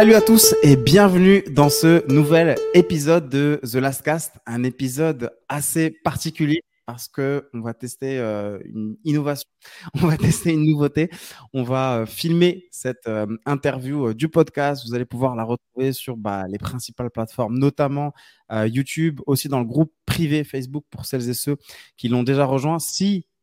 Salut à tous et bienvenue dans ce nouvel épisode de The Last Cast, un épisode assez particulier parce que on va tester euh, une innovation, on va tester une nouveauté, on va euh, filmer cette euh, interview du podcast. Vous allez pouvoir la retrouver sur bah, les principales plateformes, notamment YouTube, aussi dans le groupe privé Facebook pour celles et ceux qui l'ont déjà rejoint.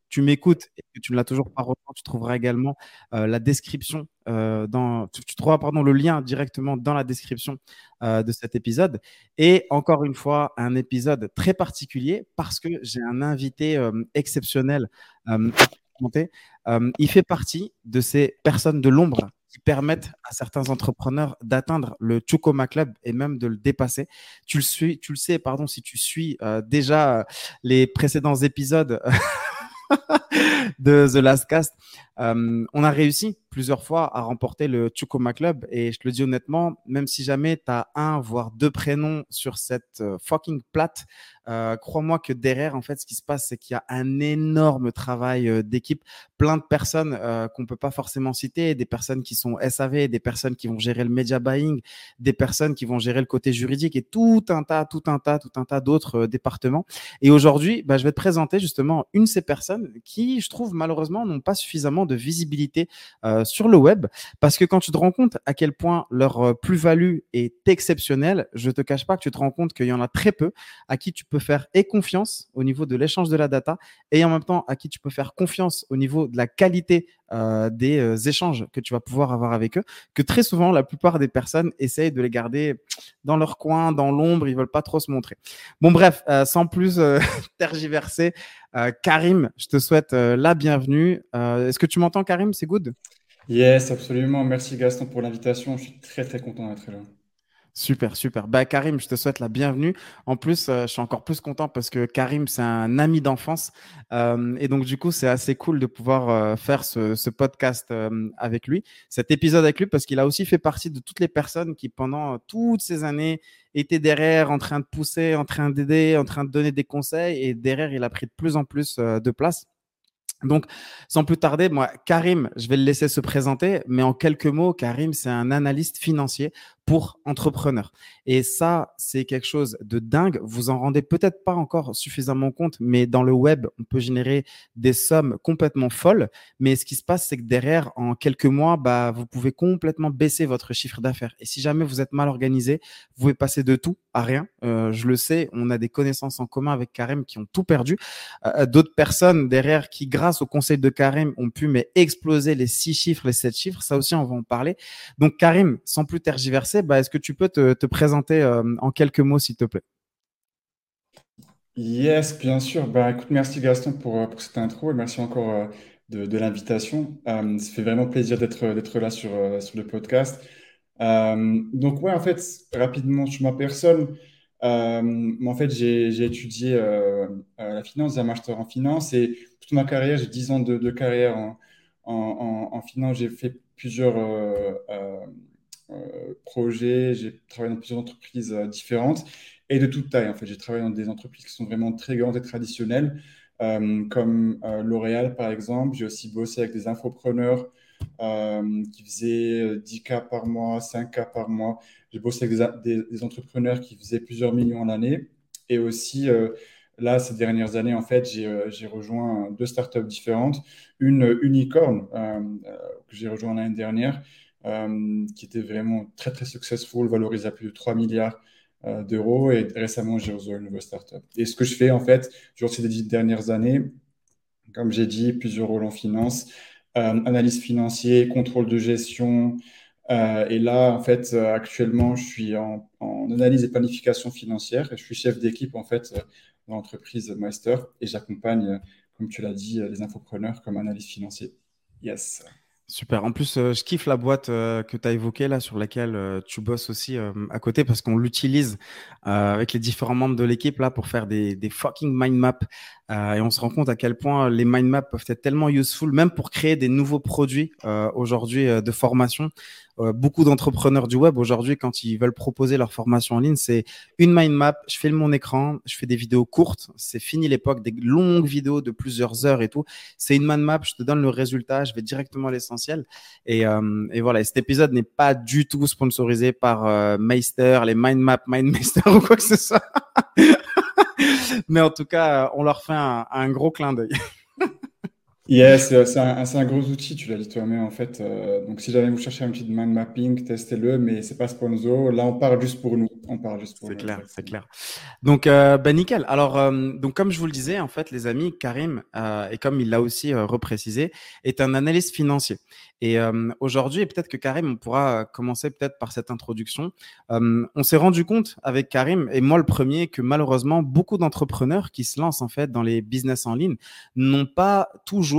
Tu m'écoutes et que tu ne l'as toujours pas rejoint, tu trouveras également euh, la description euh, dans, tu, trouveras pardon le lien directement dans la description euh, de cet épisode. Et encore une fois, un épisode très particulier parce que j'ai un invité exceptionnel il fait partie de ces personnes de l'ombre qui permettent à certains entrepreneurs d'atteindre le Chukoma Club et même de le dépasser. Tu le, suis, tu le sais, pardon, si tu suis déjà les précédents épisodes de The Last Cast. Euh, on a réussi plusieurs fois à remporter le Chukoma Club et je te le dis honnêtement, même si jamais tu as un voire deux prénoms sur cette euh, fucking plate, euh, crois-moi que derrière, en fait, ce qui se passe, c'est qu'il y a un énorme travail d'équipe, plein de personnes qu'on peut pas forcément citer, des personnes qui sont SAV, des personnes qui vont gérer le media buying, des personnes qui vont gérer le côté juridique et tout un tas, tout un tas, tout un tas d'autres départements. Et aujourd'hui, bah, je vais te présenter justement une de ces personnes qui, je trouve, malheureusement, n'ont pas suffisamment de visibilité euh, sur le web. Parce que quand tu te rends compte à quel point leur euh, plus-value est exceptionnelle, je te cache pas que tu te rends compte qu'il y en a très peu à qui tu peux faire et confiance au niveau de l'échange de la data et en même temps à qui tu peux faire confiance au niveau de la qualité euh, des échanges que tu vas pouvoir avoir avec eux, que très souvent la plupart des personnes essayent de les garder dans leur coin, dans l'ombre, ils veulent pas trop se montrer. Bon bref, sans plus tergiverser, Karim, je te souhaite la bienvenue. Est-ce que tu m'entends Karim? C'est good? Yes, absolument. Merci Gaston pour l'invitation. Je suis très très content d'être là. Super, super. Bah, Karim, je te souhaite la bienvenue. En plus, euh, je suis encore plus content parce que Karim, c'est un ami d'enfance. Euh, et donc, du coup, c'est assez cool de pouvoir euh, faire ce, podcast avec lui, cet épisode avec lui, parce qu'il a aussi fait partie de toutes les personnes qui, pendant toutes ces années, étaient derrière, en train de pousser, en train d'aider, en train de donner des conseils. Et derrière, il a pris de plus en plus de place. Donc, sans plus tarder, moi, Karim, je vais le laisser se présenter, mais en quelques mots, Karim, c'est un analyste financier pour entrepreneurs. Et ça, c'est quelque chose de dingue. Vous en rendez peut-être pas encore suffisamment compte, mais dans le web, on peut générer des sommes complètement folles. Mais ce qui se passe, c'est que derrière, en quelques mois, bah, vous pouvez complètement baisser votre chiffre d'affaires. Et si jamais vous êtes mal organisé, vous pouvez passer de tout à rien. Euh, je le sais, on a des connaissances en commun avec Karim qui ont tout perdu. Euh, d'autres personnes derrière qui, grâce au conseil de Karim, ont pu mais exploser les six chiffres, les sept chiffres. Ça aussi, on va en parler. Donc, Karim, sans plus tergiverser, bah, est-ce que tu peux te, présenter euh, en quelques mots, s'il te plaît? Yes, bien sûr. Bah, écoute, merci Gaston pour, euh, pour cette intro et merci encore euh, de, l'invitation. ça fait vraiment plaisir d'être là sur, sur le podcast. donc ouais, en fait, rapidement sur ma personne, en fait, j'ai étudié la finance, un master en finance et toute ma carrière, j'ai 10 ans de, carrière en, en, finance. J'ai fait plusieurs euh, projets, j'ai travaillé dans plusieurs entreprises euh, différentes et de toute taille. En fait, j'ai travaillé dans des entreprises qui sont vraiment très grandes et traditionnelles, euh, comme L'Oréal par exemple. J'ai aussi bossé avec des infopreneurs qui faisaient 10 cas par mois, 5 cas par mois. J'ai bossé avec des, entrepreneurs qui faisaient plusieurs millions l'année. Et aussi, là, ces dernières années, en fait, j'ai rejoint deux startups différentes. Une unicorn que j'ai rejoint l'année dernière euh, qui était vraiment très, très successful, valorisé à plus de 3 milliards euh, d'euros. Et récemment, j'ai rejoint une nouvelle startup. Et ce que je fais, en fait, durant ces dix dernières années, comme j'ai dit, plusieurs rôles en finance, euh, analyse financière, contrôle de gestion. et là, en fait, actuellement, je suis en, analyse et planification financière. Je suis chef d'équipe, en fait, dans l'entreprise Master. Et j'accompagne, comme tu l'as dit, les infopreneurs comme analyste financier. Yes. Super. En plus, euh, je kiffe la boîte euh, que tu as évoquée là, sur laquelle euh, tu bosses aussi à côté, parce qu'on l'utilise avec les différents membres de l'équipe là pour faire des, des fucking mind maps. Et on se rend compte à quel point les mind maps peuvent être tellement useful, même pour créer des nouveaux produits aujourd'hui de formation. beaucoup d'entrepreneurs du web aujourd'hui, quand ils veulent proposer leur formation en ligne, c'est une mind map, je filme mon écran, je fais des vidéos courtes, c'est fini l'époque des longues vidéos de plusieurs heures et tout. C'est une mind map, je te donne le résultat, je vais directement à l'essentiel. Et, et voilà, cet épisode n'est pas du tout sponsorisé par Meister, les mind map, Mindmeister ou quoi que ce soit. Mais en tout cas, on leur fait un, gros clin d'œil. Yes, c'est un, un, gros outil, tu l'as dit toi-même en fait. Euh, donc si jamais vous cherchez un petit mind mapping, testez-le, mais c'est pas sponsor. Là, on parle juste pour nous. On parle juste pour C'est clair, c'est clair. Donc, euh, ben nickel. Alors, euh, donc comme je vous le disais, en fait, les amis, Karim, et comme il l'a aussi reprécisé, est un analyste financier. Et aujourd'hui, et peut-être que Karim, on pourra commencer peut-être par cette introduction. on s'est rendu compte avec Karim, et moi le premier, que malheureusement, beaucoup d'entrepreneurs qui se lancent en fait dans les business en ligne n'ont pas toujours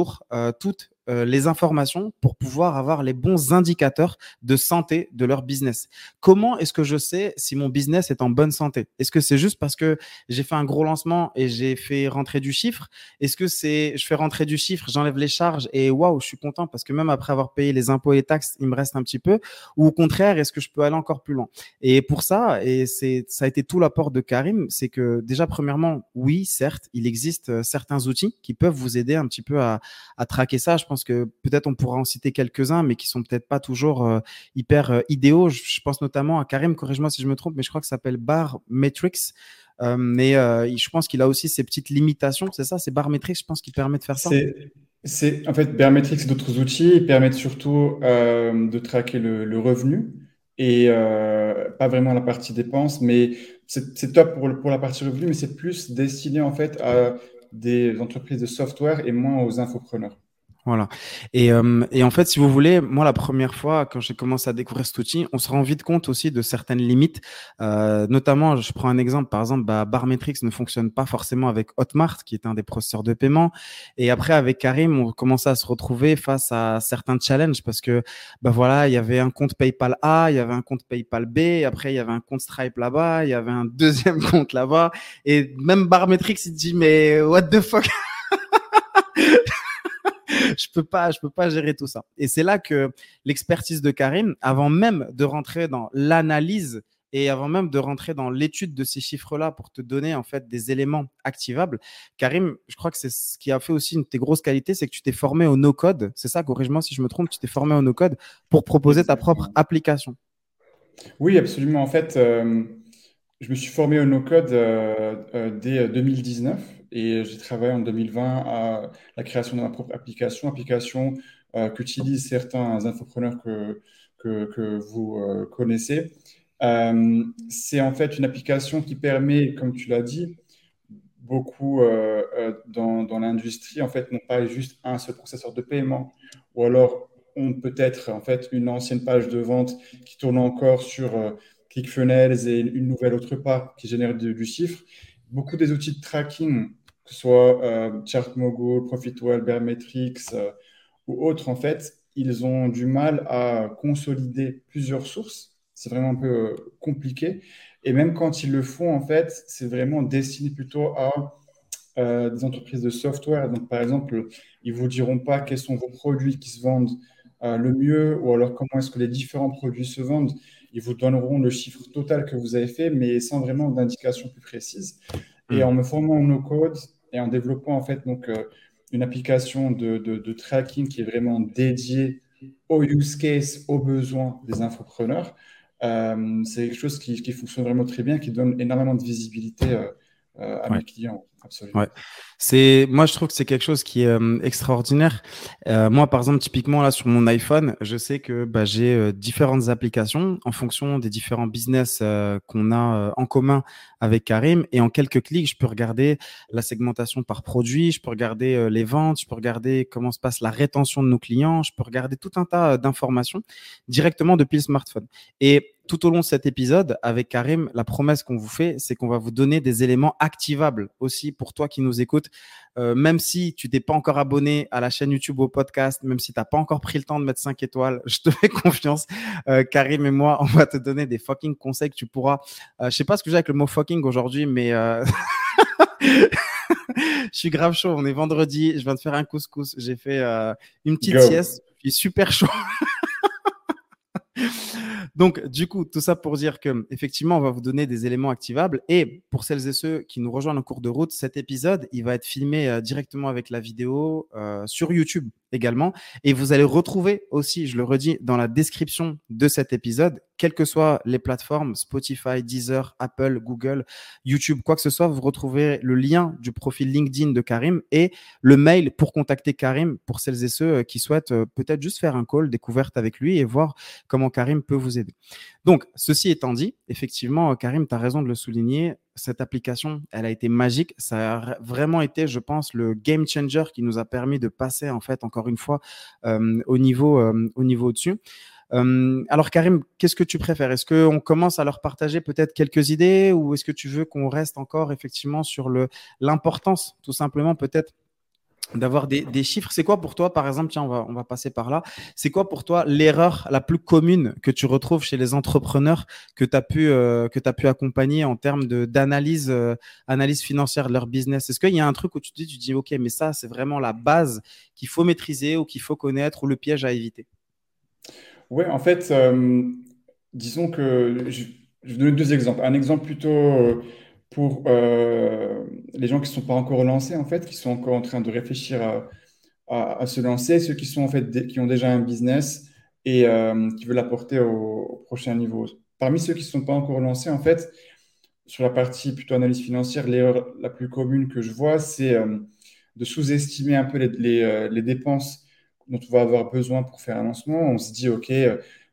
toutes euh, les informations pour pouvoir avoir les bons indicateurs de santé de leur business. Comment est-ce que je sais si mon business est en bonne santé? Est-ce que c'est juste parce que j'ai fait un gros lancement et j'ai fait rentrer du chiffre? Est-ce que c'est je fais rentrer du chiffre, j'enlève les charges et waouh, je suis content parce que même après avoir payé les impôts et taxes, il me reste un petit peu? Ou au contraire, est-ce que je peux aller encore plus loin? Et pour ça, et c'est ça a été tout l'apport de Karim, c'est que déjà premièrement, oui, certes, il existe euh, certains outils qui peuvent vous aider un petit peu à, à traquer ça. Je pense que peut-être on pourra en citer quelques-uns, mais qui sont peut-être pas toujours euh, hyper euh, idéaux. Je, pense notamment à Karim, corrige-moi si je me trompe, mais je crois que ça s'appelle Bar Matrix. Euh, mais je pense qu'il a aussi ses petites limitations, c'est ça, c'est Bar Matrix, je pense qu'il permet de faire ça. C'est en fait Barometrics et d'autres outils ils permettent surtout de traquer le, revenu et pas vraiment la partie dépenses, mais c'est top pour, pour la partie revenu, mais c'est plus destiné en fait à des entreprises de software et moins aux infopreneurs. Voilà. Et, euh, et, en fait, si vous voulez, moi, la première fois, quand j'ai commencé à découvrir cet outil, on se rend vite compte aussi de certaines limites. Euh, notamment, je prends un exemple. Par exemple, bah, Barmetrix ne fonctionne pas forcément avec Hotmart, qui est un des processeurs de paiement. Et après, avec Karim, on commençait à se retrouver face à certains challenges parce que, bah voilà, il y avait un compte PayPal A, il y avait un compte PayPal B, après, il y avait un compte Stripe là-bas, il y avait un deuxième compte là-bas. Et même Barmetrix, il dit, mais what the fuck? je peux pas, je peux pas gérer tout ça. Et c'est là que l'expertise de Karim, avant même de rentrer dans l'analyse et avant même de rentrer dans l'étude de ces chiffres-là pour te donner en fait des éléments activables, Karim, je crois que c'est ce qui a fait aussi une de tes grosses qualités, c'est que tu t'es formé au no-code. C'est ça, corrige-moi si je me trompe, tu t'es formé au no-code pour proposer ta propre application. Oui, absolument. En fait, euh, je me suis formé au no-code euh, euh, dès 2019 et j'ai travaillé en 2020 à la création de ma propre application, application euh, qu'utilisent certains infopreneurs que, que, vous euh, connaissez. Euh, c'est en fait une application qui permet, comme tu l'as dit, beaucoup euh, euh, dans, dans l'industrie, en fait, n'ont pas juste un seul processeur de paiement, ou alors ont peut-être en fait une ancienne page de vente qui tourne encore sur ClickFunnels et une nouvelle autre part qui génère du chiffre. Beaucoup des outils de tracking que ce soit euh, ChartMogul, Profitwell, Barometrics euh, ou autres, en fait, ils ont du mal à consolider plusieurs sources. C'est vraiment un peu euh, compliqué. Et même quand ils le font, en fait, c'est vraiment destiné plutôt à des entreprises de software. Donc, par exemple, ils vous diront pas quels sont vos produits qui se vendent le mieux ou alors comment est-ce que les différents produits se vendent. Ils vous donneront le chiffre total que vous avez fait, mais sans vraiment d'indication plus précise. Et hmm. en me formant en no-code, et en développant en fait donc euh, une application de, de, tracking qui est vraiment dédiée aux use case, aux besoins des infopreneurs. Euh, c'est quelque chose qui, qui, fonctionne vraiment très bien, qui donne énormément de visibilité euh, à mes clients. Absolument. Ouais. C'est, moi, je trouve que c'est quelque chose qui est euh, extraordinaire. Euh, moi, par exemple, typiquement là sur mon iPhone, je sais que bah, j'ai euh, différentes applications en fonction des différents business qu'on a en commun avec Karim. Et en quelques clics, je peux regarder la segmentation par produit, je peux regarder les ventes, je peux regarder comment se passe la rétention de nos clients, je peux regarder tout un tas d'informations directement depuis le smartphone. Et tout au long de cet épisode, avec Karim, la promesse qu'on vous fait, c'est qu'on va vous donner des éléments activables aussi pour toi qui nous écoutes. Euh, même si tu t'es pas encore abonné à la chaîne YouTube ou au podcast, même si tu n'as pas encore pris le temps de mettre 5 étoiles, je te fais confiance. Euh, Karim et moi, on va te donner des fucking conseils que tu pourras. Euh, je sais pas ce que j'ai avec le mot fucking aujourd'hui, mais euh, je suis grave chaud. On est vendredi. Je viens de faire un couscous. J'ai fait une petite sieste. Je suis super chaud. Donc, du coup, tout ça pour dire que effectivement, on va vous donner des éléments activables. Et pour celles et ceux qui nous rejoignent en cours de route, cet épisode, il va être filmé euh, directement avec la vidéo euh, sur YouTube également. Et vous allez retrouver aussi, je le redis, dans la description de cet épisode, quelles que soient les plateformes, Spotify, Deezer, Apple, Google, YouTube, quoi que ce soit, vous retrouvez le lien du profil LinkedIn de Karim et le mail pour contacter Karim pour celles et ceux euh, qui souhaitent euh, peut-être juste faire un call découverte avec lui et voir comment Karim peut vous aider. Donc, ceci étant dit, effectivement, Karim, tu as raison de le souligner, cette application, elle a été magique. Ça a vraiment été, je pense, le game changer qui nous a permis de passer, en fait, encore une fois, euh, au niveau, euh, au niveau au-dessus. Euh, alors Karim, qu'est-ce que tu préfères? Est-ce qu'on commence à leur partager peut-être quelques idées ou est-ce que tu veux qu'on reste encore effectivement sur l'importance, tout simplement peut-être d'avoir des, chiffres. C'est quoi pour toi, par exemple, tiens, on va, passer par là. C'est quoi pour toi l'erreur la plus commune que tu retrouves chez les entrepreneurs que tu as, pu, euh, pu accompagner en termes d'analyse euh, analyse financière de leur business? Est-ce qu'il y a un truc où tu te dis, tu dis, OK, mais ça, c'est vraiment la base qu'il faut maîtriser ou qu'il faut connaître ou le piège à éviter? Oui, en fait, euh, disons que je, je, vais donner deux exemples. Un exemple plutôt pour euh, les gens qui ne sont pas encore lancés, en fait, qui sont encore en train de réfléchir à, se lancer, ceux qui, sont, en fait, qui ont déjà un business et euh, qui veulent apporter au, prochain niveau. Parmi ceux qui ne sont pas encore lancés, en fait, sur la partie plutôt analyse financière, l'erreur la plus commune que je vois, c'est euh, de sous-estimer un peu les, dépenses dont on va avoir besoin pour faire un lancement. On se dit, OK,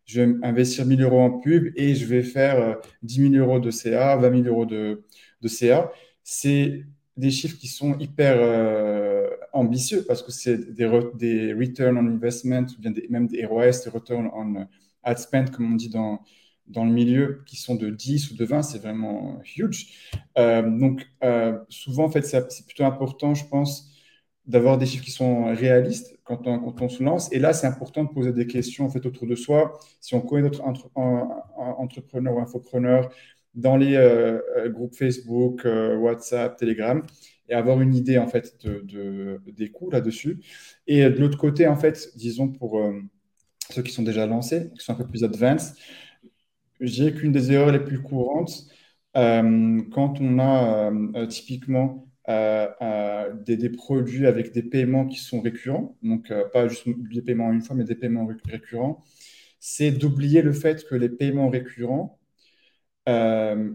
je vais investir 1000 euros en pub et je vais faire 10 000 euros de CA, 20 000 euros de, de CA, c'est des chiffres qui sont hyper euh, ambitieux parce que c'est des, des return on investment ou bien même des ROS, des return on ad spend, comme on dit dans, dans le milieu, qui sont de 10 ou de 20, c'est vraiment huge. Euh, donc, euh, souvent, en fait, c'est plutôt important, je pense, d'avoir des chiffres qui sont réalistes quand on, quand on se lance. Et là, c'est important de poser des questions en fait, autour de soi. Si on connaît d'autres entrepreneurs ou infopreneurs, dans les euh, euh, groupes Facebook, euh, WhatsApp, Telegram, et avoir une idée en fait de, des coûts là-dessus. Et de l'autre côté, en fait, disons pour ceux qui sont déjà lancés, qui sont un peu plus advanced, dirais qu'une des erreurs les plus courantes, quand on a typiquement des, produits avec des paiements qui sont récurrents, donc pas juste des paiements une fois, mais des paiements récurrents, c'est d'oublier le fait que les paiements récurrents, euh,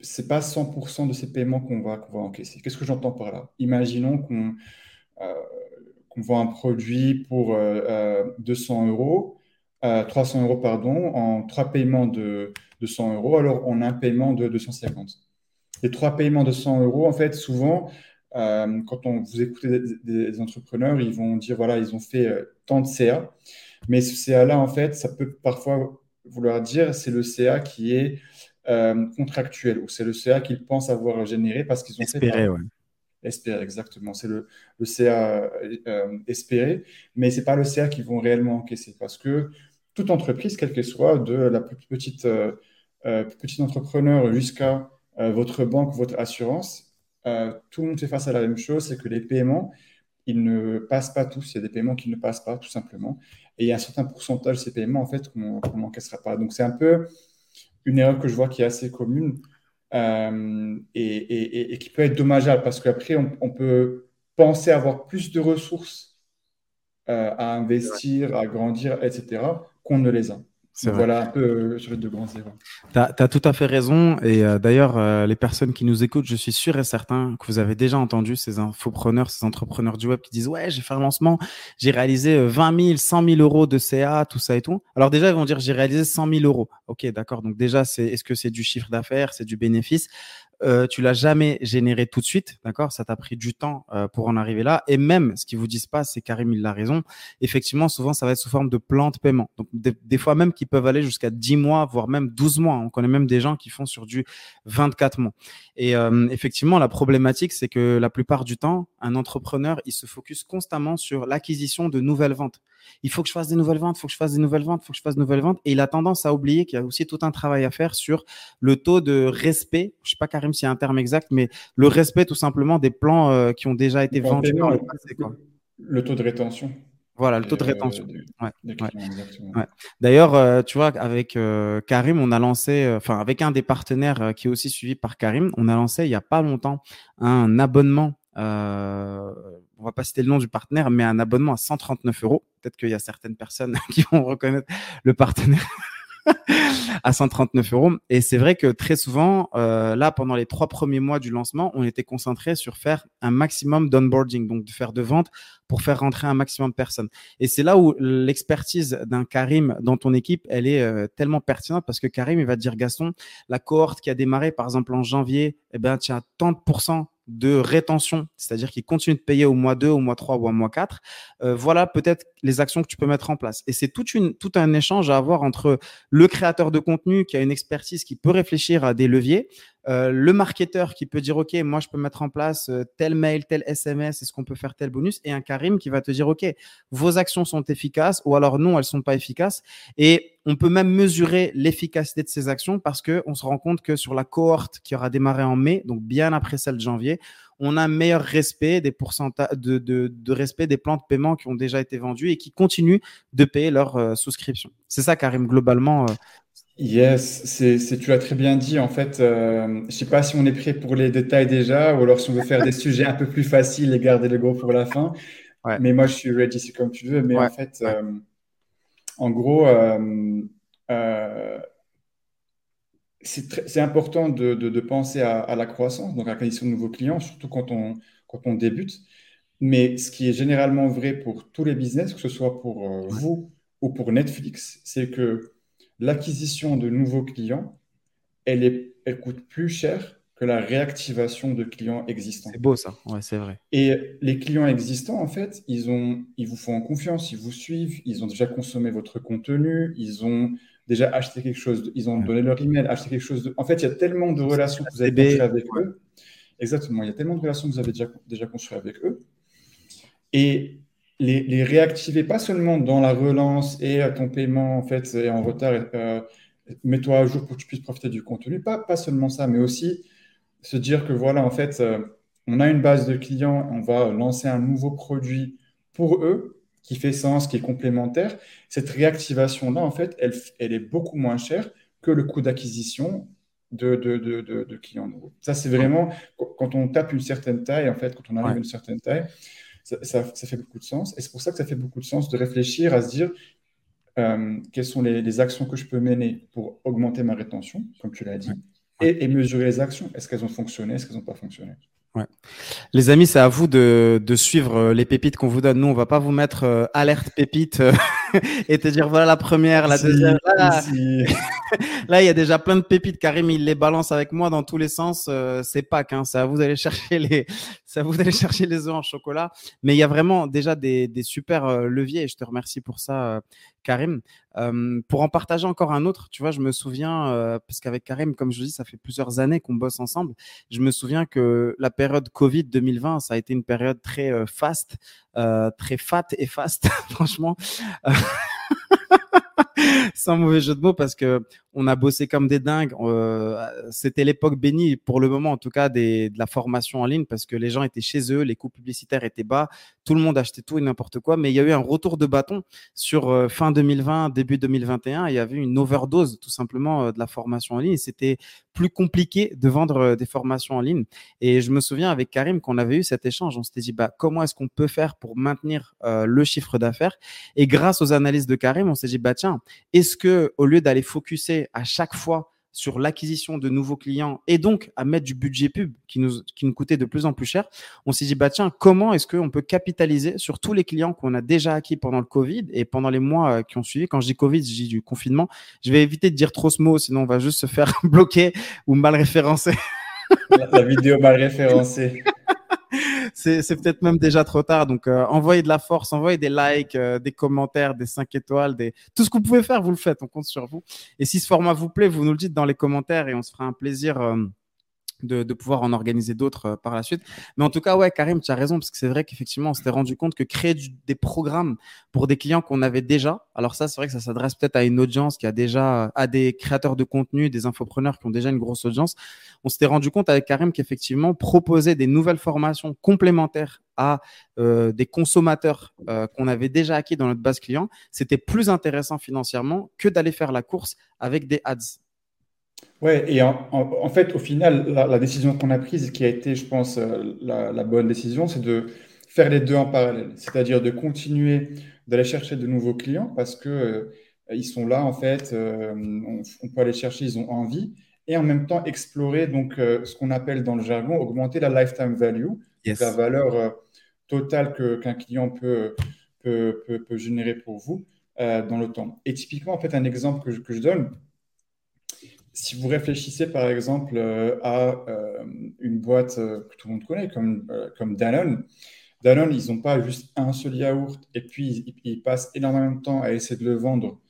c'est pas 100% de ces paiements qu'on va, va encaisser. Qu'est-ce que j'entends par là? Imaginons qu'on euh, qu'on vend un produit pour 200 euh, euros, 300 euros, pardon, en trois paiements de 200 euros, alors on a un paiement de 250. Les trois paiements de 100 euros, en fait, souvent, quand on, vous écoutez des, entrepreneurs, ils vont dire, voilà, ils ont fait tant de CA, mais ce CA-là, en fait, ça peut parfois vouloir dire, c'est le CA qui est euh, contractuel, ou c'est le CA qu'ils pensent avoir généré parce qu'ils ont espéré, fait. Espérer, exactement. C'est le, le, CA euh, espéré, mais c'est pas le CA qu'ils vont réellement encaisser parce que toute entreprise, quelle qu'elle soit, de la plus petite, euh, petite entrepreneur jusqu'à votre banque, votre assurance, tout le monde fait face à la même chose, c'est que les paiements, ils ne passent pas tous. Il y a des paiements qui ne passent pas, tout simplement. Et il y a un certain pourcentage de ces paiements, en fait, qu'on n'encaissera pas. Donc, c'est un peu une erreur que je vois qui est assez commune euh, et, qui peut être dommageable parce qu'après, on, peut penser avoir plus de ressources euh, à investir, à grandir, etc., qu'on ne les a. Voilà un peu euh, sur les deux grands erreurs. Tu as, tout à fait raison. Et euh, d'ailleurs, euh, les personnes qui nous écoutent, je suis sûr et certain que vous avez déjà entendu ces infopreneurs, ces entrepreneurs du web qui disent Ouais, j'ai fait un lancement, j'ai réalisé 20 000, 100 000 euros de CA, tout ça et tout. Alors, déjà, ils vont dire J'ai réalisé 100 000 euros. Ok, d'accord. Donc, déjà, c'est est-ce que c'est du chiffre d'affaires, c'est du bénéfice? Euh, tu l'as jamais généré tout de suite, d'accord? Ça t'a pris du temps euh, pour en arriver là. Et même, ce qu'ils vous disent pas, c'est Karim, il a raison. Effectivement, souvent, ça va être sous forme de plan de paiement. Donc, des, fois même qui peuvent aller jusqu'à 10 mois, voire même 12 mois. On connaît même des gens qui font sur du 24 mois. Et euh, effectivement, la problématique, c'est que la plupart du temps, un entrepreneur, il se focus constamment sur l'acquisition de nouvelles ventes il faut que je fasse des nouvelles ventes, il faut que je fasse des nouvelles ventes, il faut que je fasse des nouvelles ventes. Et il a tendance à oublier qu'il y a aussi tout un travail à faire sur le taux de respect. Je sais pas, Karim, s'il y a un terme exact, mais le respect tout simplement des plans euh, qui ont déjà été vendus Le taux de rétention. Voilà, le taux de rétention. D'ailleurs, tu vois, avec Karim, on a lancé, enfin, avec un des partenaires qui est aussi suivi par Karim, on a lancé il n'y a pas longtemps un abonnement. Euh, on va pas citer le nom du partenaire, mais un abonnement à 139 euros. Peut-être qu'il y a certaines personnes qui vont reconnaître le partenaire. à 139 euros. Et c'est vrai que très souvent, euh, là, pendant les trois premiers mois du lancement, on était concentré sur faire un maximum d'onboarding, donc de faire de ventes pour faire rentrer un maximum de personnes. Et c'est là où l'expertise d'un Karim dans ton équipe, elle est euh, tellement pertinente parce que Karim, il va dire, Gaston, la cohorte qui a démarré, par exemple, en janvier, eh ben, as tant de pourcents de rétention, c'est-à-dire qu'ils continuent de payer au mois 2, au mois 3 ou au mois 4, euh, voilà peut-être les actions que tu peux mettre en place. Et c'est tout un échange à avoir entre le créateur de contenu qui a une expertise, qui peut réfléchir à des leviers, euh, le marketeur qui peut dire OK, moi je peux mettre en place euh, tel mail, tel SMS, est-ce qu'on peut faire tel bonus Et un Karim qui va te dire OK, vos actions sont efficaces ou alors non, elles sont pas efficaces. Et on peut même mesurer l'efficacité de ces actions parce que on se rend compte que sur la cohorte qui aura démarré en mai, donc bien après celle de janvier, on a un meilleur respect des pourcentages de, de, respect des plans de paiement qui ont déjà été vendus et qui continuent de payer leur euh, souscription. C'est ça, Karim, globalement. Yes, c'est, tu l'as très bien dit. En fait, euh, je ne sais pas si on est prêt pour les détails déjà, ou alors si on veut faire des sujets un peu plus faciles et garder le gros pour la fin. Mais moi, je suis ready, c'est comme tu veux. Mais en fait, euh, en gros, euh, c'est, important de, penser à, la croissance, donc à l'acquisition de nouveaux clients, surtout quand on, quand on débute. Mais ce qui est généralement vrai pour tous les business, que ce soit pour vous ou pour Netflix, c'est que l'acquisition de nouveaux clients, elle, est, elle coûte plus cher que la réactivation de clients existants. C'est beau ça, ouais, c'est vrai. Et les clients existants, en fait, ils, ont, ils vous font confiance, ils vous suivent, ils ont déjà consommé votre contenu, ils ont déjà acheté quelque chose, ils ont donné leur email, acheté quelque chose. De... En fait, il y a tellement de relations que vous avez construites avec eux. Exactement, il y a tellement de relations que vous avez déjà, déjà construites avec eux. Et les, réactiver, pas seulement dans la relance et ton paiement en fait est en retard, euh, mets-toi à jour pour que tu puisses profiter du contenu, pas, pas seulement ça, mais aussi se dire que voilà, en fait, euh, on a une base de clients, on va lancer un nouveau produit pour eux qui fait sens, qui est complémentaire. Cette réactivation-là, en fait, elle, elle, est beaucoup moins chère que le coût d'acquisition de, de, de, de, clients nouveaux. Ça, c'est vraiment quand on tape une certaine taille, en fait, quand on arrive à une certaine taille, ça, fait beaucoup de sens. Et c'est pour ça que ça fait beaucoup de sens de réfléchir à se dire euh, quelles sont les, actions que je peux mener pour augmenter ma rétention, comme tu l'as dit, Et, et, mesurer les actions. Est-ce qu'elles ont fonctionné, est-ce qu'elles n'ont pas fonctionné? Ouais. Les amis, c'est à vous de, de suivre euh, les pépites qu'on vous donne. Nous, on va pas vous mettre euh, alerte pépite euh, et te dire voilà la première, la deuxième. Là, il y a déjà plein de pépites. Karim, il les balance avec moi dans tous les sens. c'est pas Hein. C'est à vous d'aller chercher les, à vous d'aller chercher les œufs en chocolat. Mais il y a vraiment déjà des, des super leviers et je te remercie pour ça, Karim. pour en partager encore un autre, tu vois, je me souviens, parce qu'avec Karim, comme je dis, ça fait plusieurs années qu'on bosse ensemble. Je me souviens que la période Covid 2020, ça a été une période très fast, très fat et fast, franchement. Sans mauvais jeu de mots, parce que on a bossé comme des dingues. Euh, c'était l'époque bénie, pour le moment en tout cas, de la formation en ligne parce que les gens étaient chez eux, les coûts publicitaires étaient bas, tout le monde achetait tout et n'importe quoi. Mais il y a eu un retour de bâton sur euh, fin 2020, début 2021. Il y avait une overdose tout simplement euh, de la formation en ligne. C'était plus compliqué de vendre des formations en ligne. Et je me souviens avec Karim qu'on avait eu cet échange. On s'était dit bah, comment est-ce qu'on peut faire pour maintenir le chiffre d'affaires? Et grâce aux analyses de Karim, on s'est dit bah tiens, est-ce que au lieu d'aller focuser à chaque fois sur l'acquisition de nouveaux clients et donc à mettre du budget pub qui nous, qui nous coûtait de plus en plus cher, on s'est dit, bah tiens, comment est-ce qu'on peut capitaliser sur tous les clients qu'on a déjà acquis pendant le Covid et pendant les mois euh, qui ont suivi? Quand je dis Covid, je dis du confinement. Je vais éviter de dire trop ce mot, sinon on va juste se faire bloquer ou mal référencer. la vidéo mal référencée. C'est peut-être même déjà trop tard. Donc, euh, envoyez de la force, envoyez des likes, euh, des commentaires, des 5 étoiles, des... tout ce que vous pouvez faire, vous le faites. On compte sur vous. Et si ce format vous plaît, vous nous le dites dans les commentaires et on se fera un plaisir. Euh, de, pouvoir en organiser d'autres euh, par la suite. Mais en tout cas, ouais, Karim, tu as raison, parce que c'est vrai qu'effectivement, on s'était rendu compte que créer des programmes pour des clients qu'on avait déjà, alors ça, c'est vrai que ça s'adresse peut-être à une audience qui a déjà, à des créateurs de contenu, des infopreneurs qui ont déjà une grosse audience. On s'était rendu compte avec Karim qu'effectivement, proposer des nouvelles formations complémentaires à euh, des consommateurs euh, qu'on avait déjà acquis dans notre base client, c'était plus intéressant financièrement que d'aller faire la course avec des ads. Ouais, et en, fait, au final, la, décision qu'on a prise, qui a été, je pense, euh, la, bonne décision, c'est de faire les deux en parallèle. C'est-à-dire de continuer d'aller chercher de nouveaux clients parce que euh, ils sont là, en fait, euh, on, peut aller chercher, ils ont envie, et en même temps explorer donc ce qu'on appelle dans le jargon augmenter la lifetime value, la valeur totale qu'un client peut peut, peut, générer pour vous dans le temps. Et typiquement, en fait, un exemple que que je donne, si vous réfléchissez par exemple euh, à euh, une boîte euh, que tout le monde connaît comme, comme Danone, Danone, ils n'ont pas juste un seul yaourt et puis ils, passent énormément de temps à essayer de le vendre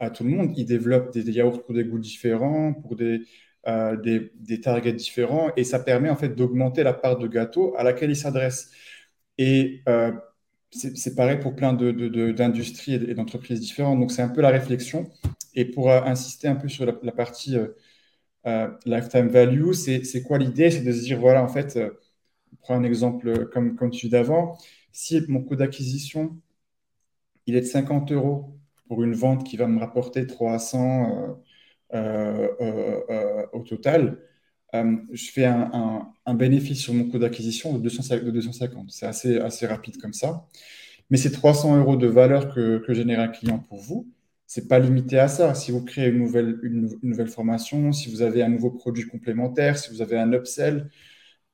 à tout le monde. Ils développent des, yaourts pour des goûts différents, pour des, des, des, targets différents et ça permet en fait d'augmenter la part de gâteau à laquelle ils s'adressent. C'est pareil pour plein d'industries de, et d'entreprises différentes. Donc, c'est un peu la réflexion. Et pour euh, insister un peu sur la, partie euh, euh, lifetime value, c'est quoi l'idée? C'est de se dire, voilà, en fait, prends un exemple comme, comme celui d'avant. Si mon coût d'acquisition, il est de 50 euros pour une vente qui va me rapporter 300 au total, je fais un, bénéfice sur mon coût d'acquisition de, 250. C'est assez, assez rapide comme ça. Mais ces 300 euros de valeur que, que génère un client pour vous, c'est pas limité à ça. Si vous créez une nouvelle, une, nouvelle formation, si vous avez un nouveau produit complémentaire, si vous avez un upsell,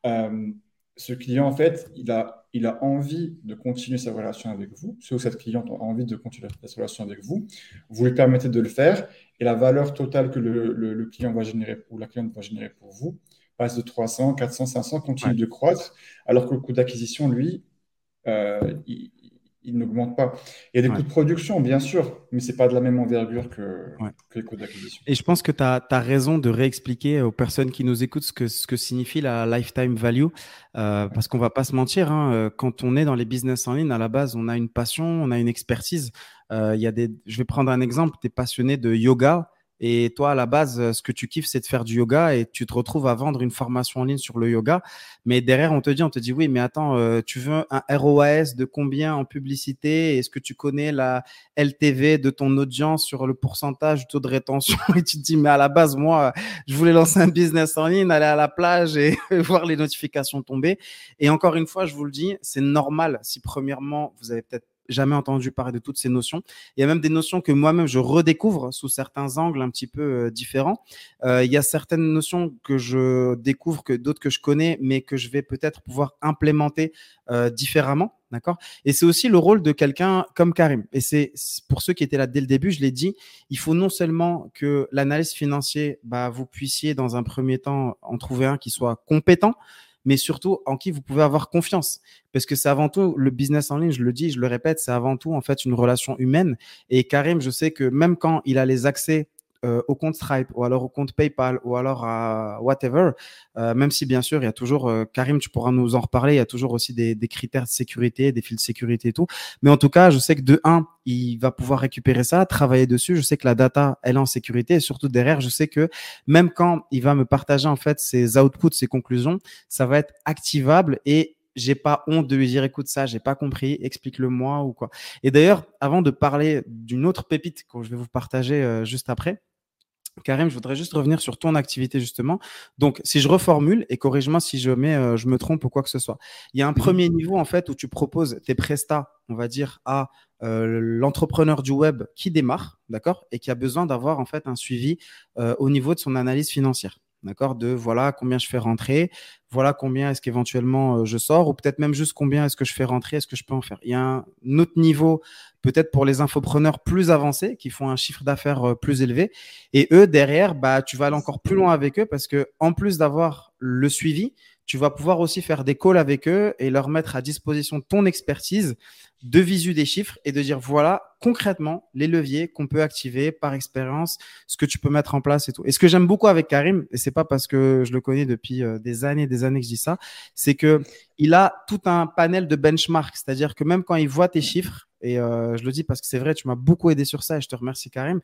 euh, ce client, en fait, il a, il a envie de continuer sa relation avec vous. Ce ou cette cliente a envie de continuer sa relation avec vous. Vous lui permettez de le faire et la valeur totale que le, client va générer ou la cliente va générer pour vous passe de 300, 400, 500, continue de croître, alors que le coût d'acquisition, lui, euh, il, il n'augmente pas. Il y a des coûts de production, bien sûr, mais ce n'est pas de la même envergure que, les coûts d'acquisition. Et je pense que tu as, raison de réexpliquer aux personnes qui nous écoutent ce que, ce que signifie la lifetime value, euh, parce qu'on va pas se mentir, hein, euh, quand on est dans les business en ligne, à la base, on a une passion, on a une expertise. Euh, y a des, je vais prendre un exemple, tu es passionné de yoga, et toi, à la base, ce que tu kiffes, c'est de faire du yoga et tu te retrouves à vendre une formation en ligne sur le yoga. Mais derrière, on te dit, on te dit, oui, mais attends, euh, tu veux un ROAS de combien en publicité? Est-ce que tu connais la LTV de ton audience sur le pourcentage taux de rétention? Et tu te dis, mais à la base, moi, je voulais lancer un business en ligne, aller à la plage et voir les notifications tomber. Et encore une fois, je vous le dis, c'est normal si premièrement, vous avez peut-être jamais entendu parler de toutes ces notions. Il y a même des notions que moi-même je redécouvre sous certains angles un petit peu euh, différents. Euh, il y a certaines notions que je découvre, que d'autres que je connais, mais que je vais peut-être pouvoir implémenter euh, différemment. D'accord? Et c'est aussi le rôle de quelqu'un comme Karim. Et c'est pour ceux qui étaient là dès le début, je l'ai dit, il faut non seulement que l'analyse financière, bah, vous puissiez dans un premier temps en trouver un qui soit compétent, mais surtout en qui vous pouvez avoir confiance. Parce que c'est avant tout le business en ligne, je le dis, je le répète, c'est avant tout en fait une relation humaine. Et Karim, je sais que même quand il a les accès euh, au compte Stripe ou alors au compte PayPal ou alors à whatever, euh, même si bien sûr il y a toujours, euh, Karim, tu pourras nous en reparler, il y a toujours aussi des, des, critères de sécurité, des fils de sécurité et tout. Mais en tout cas, je sais que de un, il va pouvoir récupérer ça, travailler dessus. Je sais que la data, elle est en sécurité et surtout derrière, je sais que même quand il va me partager en fait ses outputs, ses conclusions, ça va être activable et j'ai pas honte de lui dire écoute ça, j'ai pas compris, explique-le-moi ou quoi. Et d'ailleurs, avant de parler d'une autre pépite que je vais vous partager juste après, Karim, je voudrais juste revenir sur ton activité justement. Donc, si je reformule et corrige-moi si je mets, euh, je me trompe ou quoi que ce soit. Il y a un premier niveau en fait où tu proposes tes prestats, on va dire à euh, l'entrepreneur du web qui démarre, d'accord, et qui a besoin d'avoir en fait un suivi euh, au niveau de son analyse financière d'accord? De voilà combien je fais rentrer, voilà combien est-ce qu'éventuellement euh, je sors, ou peut-être même juste combien est-ce que je fais rentrer, est-ce que je peux en faire? Il y a un autre niveau, peut-être pour les infopreneurs plus avancés, qui font un chiffre d'affaires euh, plus élevé. Et eux, derrière, bah, tu vas aller encore plus loin avec eux parce que en plus d'avoir le suivi, tu vas pouvoir aussi faire des calls avec eux et leur mettre à disposition ton expertise de visu des chiffres et de dire voilà concrètement les leviers qu'on peut activer par expérience, ce que tu peux mettre en place et tout. Et ce que j'aime beaucoup avec Karim, et c'est pas parce que je le connais depuis euh, des années, des années que je dis ça, c'est que il a tout un panel de benchmark, c'est-à-dire que même quand il voit tes chiffres, et euh, je le dis parce que c'est vrai, tu m'as beaucoup aidé sur ça et je te remercie Karim.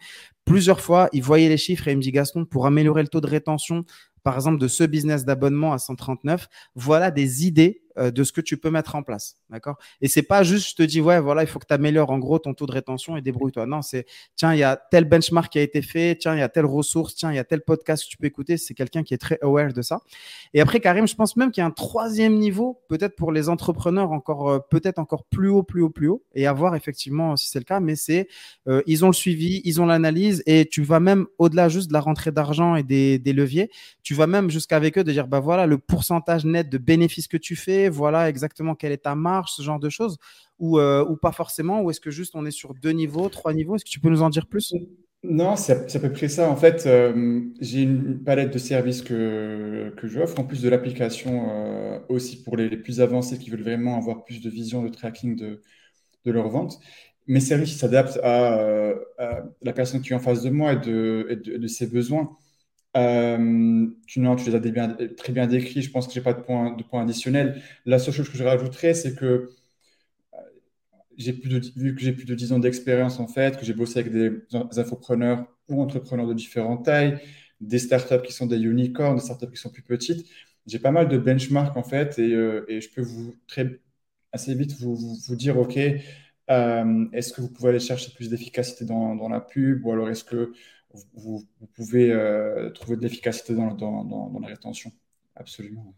Plusieurs fois, il voyait les chiffres et il me dit Gaston, pour améliorer le taux de rétention, par exemple, de ce business d'abonnement à 139, voilà des idées euh, de ce que tu peux mettre en place. D'accord? Et c'est pas juste, je te dis, ouais, voilà, il faut que tu améliores en gros ton taux de rétention et débrouille-toi. Non, c'est, tiens, il y a tel benchmark qui a été fait, tiens, il y a telle ressource, tiens, il y a tel podcast que tu peux écouter. C'est quelqu'un qui est très aware de ça. Et après, Karim, je pense même qu'il y a un troisième niveau, peut-être pour les entrepreneurs encore, euh, peut-être encore plus haut, plus haut, plus haut, et à voir effectivement si c'est le cas, mais c'est, euh, ils ont le suivi, ils ont l'analyse, et tu vas même au-delà juste de la rentrée d'argent et des, leviers, tu vas même jusqu'avec eux de dire, bah voilà, le pourcentage net de bénéfices que tu fais, voilà exactement quelle est ta marge, ce genre de choses, ou, euh, ou pas forcément, ou est-ce que juste on est sur deux niveaux, trois niveaux? Est-ce que tu peux nous en dire plus? Non, c'est à peu près ça. En fait, euh, j'ai une palette de services que, que j'offre, en plus de l'application euh, aussi pour les, plus avancés qui veulent vraiment avoir plus de vision, de tracking de, de leur vente. Mes services s'adaptent à, la personne qui est en face de moi et de, de ses besoins. Euh, tu, non, les as très bien décrits. Je pense que j'ai pas de points point additionnels. La seule chose que je rajouterais, c'est que euh, j'ai plus de, vu que j'ai plus de 10 ans d'expérience en fait, que j'ai bossé avec des, infopreneurs ou entrepreneurs de différentes tailles, des startups qui sont des unicorns, des startups qui sont plus petites, j'ai pas mal de benchmarks en fait et, euh, je peux vous très assez vite vous, dire ok, est-ce que vous pouvez aller chercher plus d'efficacité dans, la pub ou alors est-ce que vous, pouvez euh, trouver de l'efficacité dans, dans, la rétention. Absolument.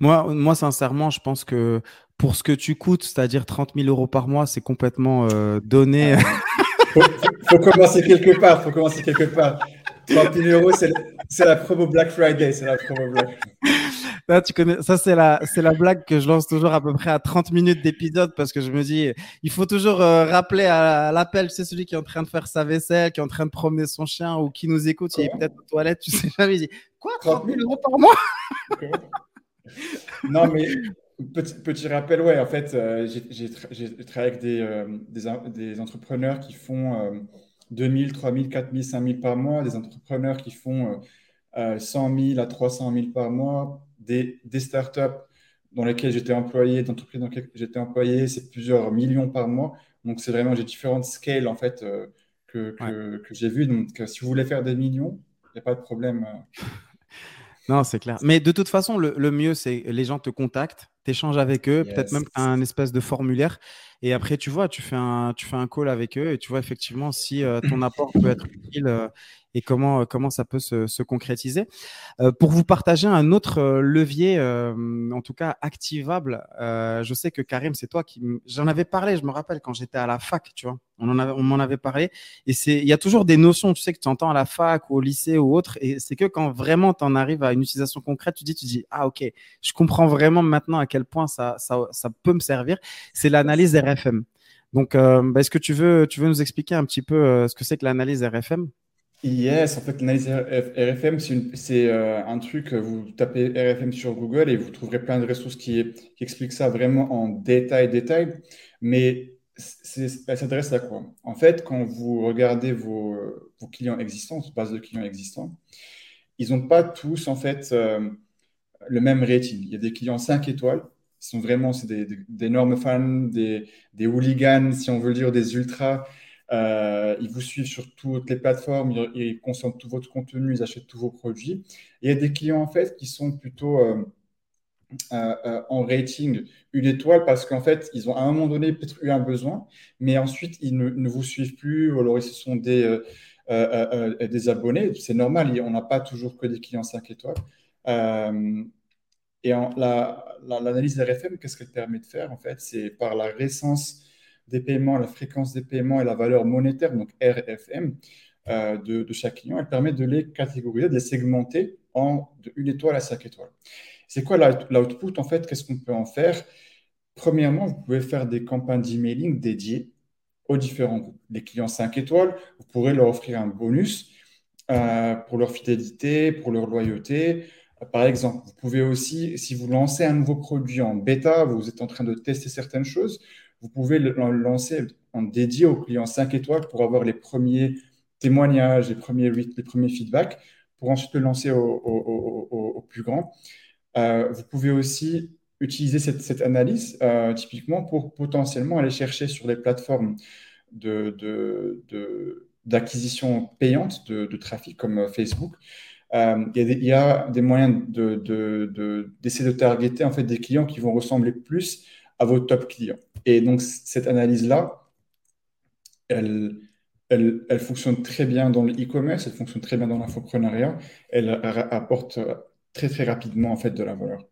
Moi, moi, sincèrement, je pense que pour ce que tu coûtes, c'est-à-dire 30 000 euros par mois, c'est complètement euh, donné. Il faut, faut, commencer quelque part. faut commencer quelque part. 30 000 euros, c'est la promo Black Friday. C'est la promo Black Là, tu connais, ça, c'est la, c'est la blague que je lance toujours à peu près à 30 minutes d'épisode parce que je me dis, il faut toujours euh, rappeler à, l'appel, c'est celui qui est en train de faire sa vaisselle, qui est en train de promener son chien ou qui nous écoute, il est peut-être aux toilettes, tu sais jamais, il dit, quoi, 30 000 euros par mois? non, mais Petit, petit, rappel, ouais, en fait, euh, j'ai travaillé avec des, euh, des, des, entrepreneurs qui font 2000, 3000, 4000, 5000 par mois, des entrepreneurs qui font 100 000 à 300 000 par mois, des, des startups dans lesquelles j'étais employé, d'entreprises dans lesquelles j'étais employé, c'est plusieurs millions par mois. Donc, c'est vraiment, j'ai différentes scales, en fait, euh, que, que, que j'ai vues. Donc, euh, si vous voulez faire des millions, il n'y a pas de problème. Euh. Non, c'est clair. Mais de toute façon, le, le mieux, c'est les gens te contactent, tu échanges avec eux, peut-être même un espèce de formulaire. Et après, tu vois, tu fais un, tu fais un call avec eux et tu vois effectivement si ton apport peut être utile et comment, euh, comment ça peut se, se concrétiser. Euh, pour vous partager un autre euh, levier, en tout cas activable, je sais que Karim, c'est toi qui. J'en avais parlé, je me rappelle, quand j'étais à la fac, tu vois. On, en avait, m'en avait parlé. Et c'est, il y a toujours des notions, tu sais, que tu entends à la fac ou au lycée ou autre. Et c'est que quand vraiment tu en arrives à une utilisation concrète, tu dis, tu dis, ah, ok, je comprends vraiment maintenant à quel point ça, ça, ça peut me servir. C'est l'analyse RFM. Donc, bah, est-ce que tu veux, tu veux nous expliquer un petit peu ce que c'est que l'analyse RFM Yes, en fait, l'analyse RFM, c'est euh, un truc, vous tapez RFM sur Google et vous trouverez plein de ressources qui, expliquent ça vraiment en détail, détail. Mais ça s'adresse à quoi? En fait, quand vous regardez vos, clients existants, votre base de clients existants, ils n'ont pas tous, en fait, euh, le même rating. Il y a des clients 5 étoiles, qui sont vraiment des, d'énormes fans, des, des hooligans, si on veut dire, des ultras. Euh, ils vous suivent sur toutes les plateformes, ils, consomment tout votre contenu, ils achètent tous vos produits. il y a des clients en fait qui sont plutôt euh, euh, en rating une étoile parce qu'en fait ils ont à un moment donné peut-être eu un besoin, mais ensuite ils ne, vous suivent plus ou alors ils sont des, des abonnés. C'est normal, on n'a pas toujours que des clients 5 étoiles. et l'analyse la, RFM, qu'est-ce qu'elle permet de faire en fait? C'est par la récence des paiements, la fréquence des paiements et la valeur monétaire, donc RFM, euh, de, chaque client, elle permet de les catégoriser, de les segmenter en de une étoile à cinq étoiles. C'est quoi l'output En fait, qu'est-ce qu'on peut en faire? Premièrement, vous pouvez faire des campagnes d'emailing dédiées aux différents groupes. Les clients 5 étoiles, vous pourrez leur offrir un bonus euh, pour leur fidélité, pour leur loyauté, par exemple. Vous pouvez aussi, si vous lancez un nouveau produit en bêta, vous êtes en train de tester certaines choses, vous pouvez le lancer en dédié aux clients 5 étoiles pour avoir les premiers témoignages, les premiers, les premiers feedbacks, pour ensuite le lancer au, plus grand. Euh, vous pouvez aussi utiliser cette, analyse euh, typiquement pour potentiellement aller chercher sur les plateformes d'acquisition de, payante de, trafic comme Facebook. Euh, il, y a des, moyens d'essayer de, targeter en fait des clients qui vont ressembler plus à vos top clients. Et donc cette analyse-là, elle, elle, fonctionne très bien dans le e-commerce, elle fonctionne très bien dans l'infoprenariat, elle, apporte très très rapidement en fait de la valeur.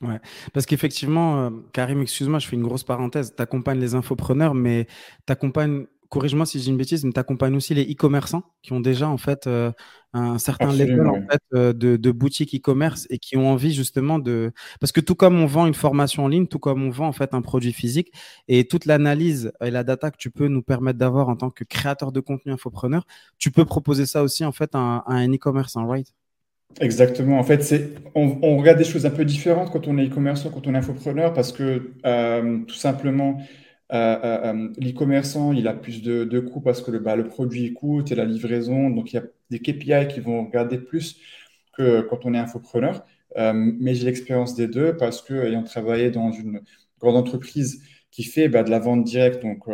Ouais, parce qu'effectivement, euh, Karim, excuse-moi, je fais une grosse parenthèse. Tu accompagnes les infopreneurs, mais tu accompagnes corrige-moi si j'ai une bêtise, mais tu accompagnes aussi les e-commerçants qui ont déjà en fait euh, un certain level en fait, euh, de, de boutique e-commerce et qui ont envie justement de parce que tout comme on vend une formation en ligne, tout comme on vend en fait un produit physique et toute l'analyse et la data que tu peux nous permettre d'avoir en tant que créateur de contenu infopreneur, tu peux proposer ça aussi en fait à, un e-commerce, right? Exactement. En fait, c'est on, on, regarde des choses un peu différentes quand on est e-commerçant, quand on est infopreneur, parce que euh, tout simplement, l'e-commerçant, il a plus de, coûts parce que le, bah, le produit coûte et la livraison. Donc, il y a des KPI qui vont regarder plus que quand on est infopreneur. mais j'ai l'expérience des deux parce que, ayant travaillé dans une grande entreprise qui fait bah, de la vente directe, donc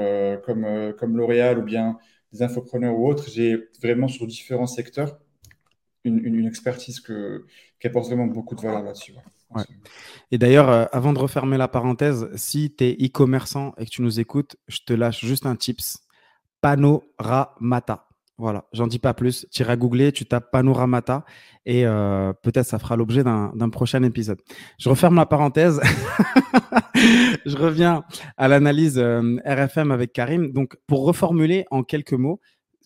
comme, comme L'Oréal ou bien des infopreneurs ou autres, j'ai vraiment sur différents secteurs une, expertise qui apporte vraiment beaucoup de valeur là-dessus. Et d'ailleurs, euh, avant de refermer la parenthèse, si tu es e-commerçant et que tu nous écoutes, je te lâche juste un tips. Panoramata. Voilà, j'en dis pas plus. Tu iras googler, tu tapes Panoramata et euh, peut-être ça fera l'objet d'un prochain épisode. Je referme la parenthèse. je reviens à l'analyse euh, RFM avec Karim. Donc, pour reformuler en quelques mots,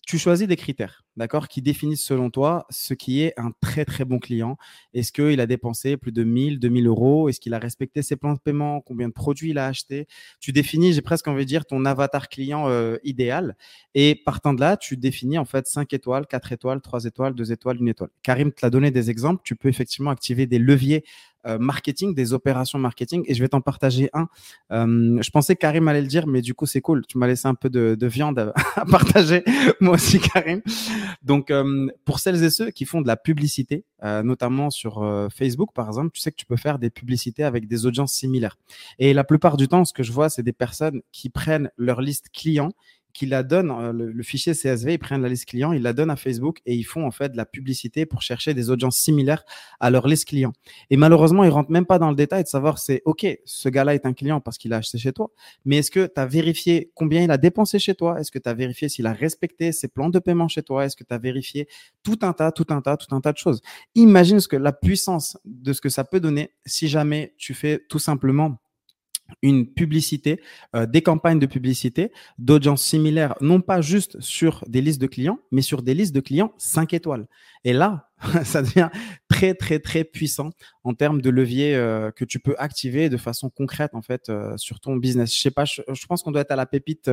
tu choisis des critères, d'accord, qui définissent selon toi ce qui est un très très bon client? Est-ce qu'il a dépensé plus de 1000, 2000 euros? Est-ce qu'il a respecté ses plans de paiement? Combien de produits il a acheté? Tu définis, j'ai presque envie de dire, ton avatar client euh, idéal. Et partant de là, tu définis en fait 5 étoiles, 4 étoiles, 3 étoiles, 2 étoiles, 1 étoile. Karim te l'a donné des exemples. Tu peux effectivement activer des leviers euh, marketing, des opérations marketing. Et je vais t'en partager un. Euh, je pensais que Karim allait le dire, mais du coup, c'est cool. Tu m'as laissé un peu de, viande à, partager. Moi aussi, Karim. Donc, euh, pour celles et ceux qui font de la publicité, notamment sur Facebook, par exemple, tu sais que tu peux faire des publicités avec des audiences similaires. Et la plupart du temps, ce que je vois, c'est des personnes qui prennent leur liste client qui la donnent, euh, le, fichier CSV, ils prennent la liste client, ils la donnent à Facebook et ils font en fait de la publicité pour chercher des audiences similaires à leur liste client. Et malheureusement, ils rentrent même pas dans le détail de savoir c'est OK, ce gars-là est un client parce qu'il a acheté chez toi, mais est-ce que tu as vérifié combien il a dépensé chez toi? Est-ce que tu as vérifié s'il a respecté ses plans de paiement chez toi? Est-ce que tu as vérifié tout un tas, tout un tas, tout un tas de choses Imagine ce que la puissance de ce que ça peut donner si jamais tu fais tout simplement une publicité, euh, des campagnes de publicité d'audience similaires, non pas juste sur des listes de clients, mais sur des listes de clients 5 étoiles. Et là, ça devient très, très, très puissant en termes de levier euh, que tu peux activer de façon concrète, en fait, euh, sur ton business. Je sais pas, je, pense qu'on doit être à la pépite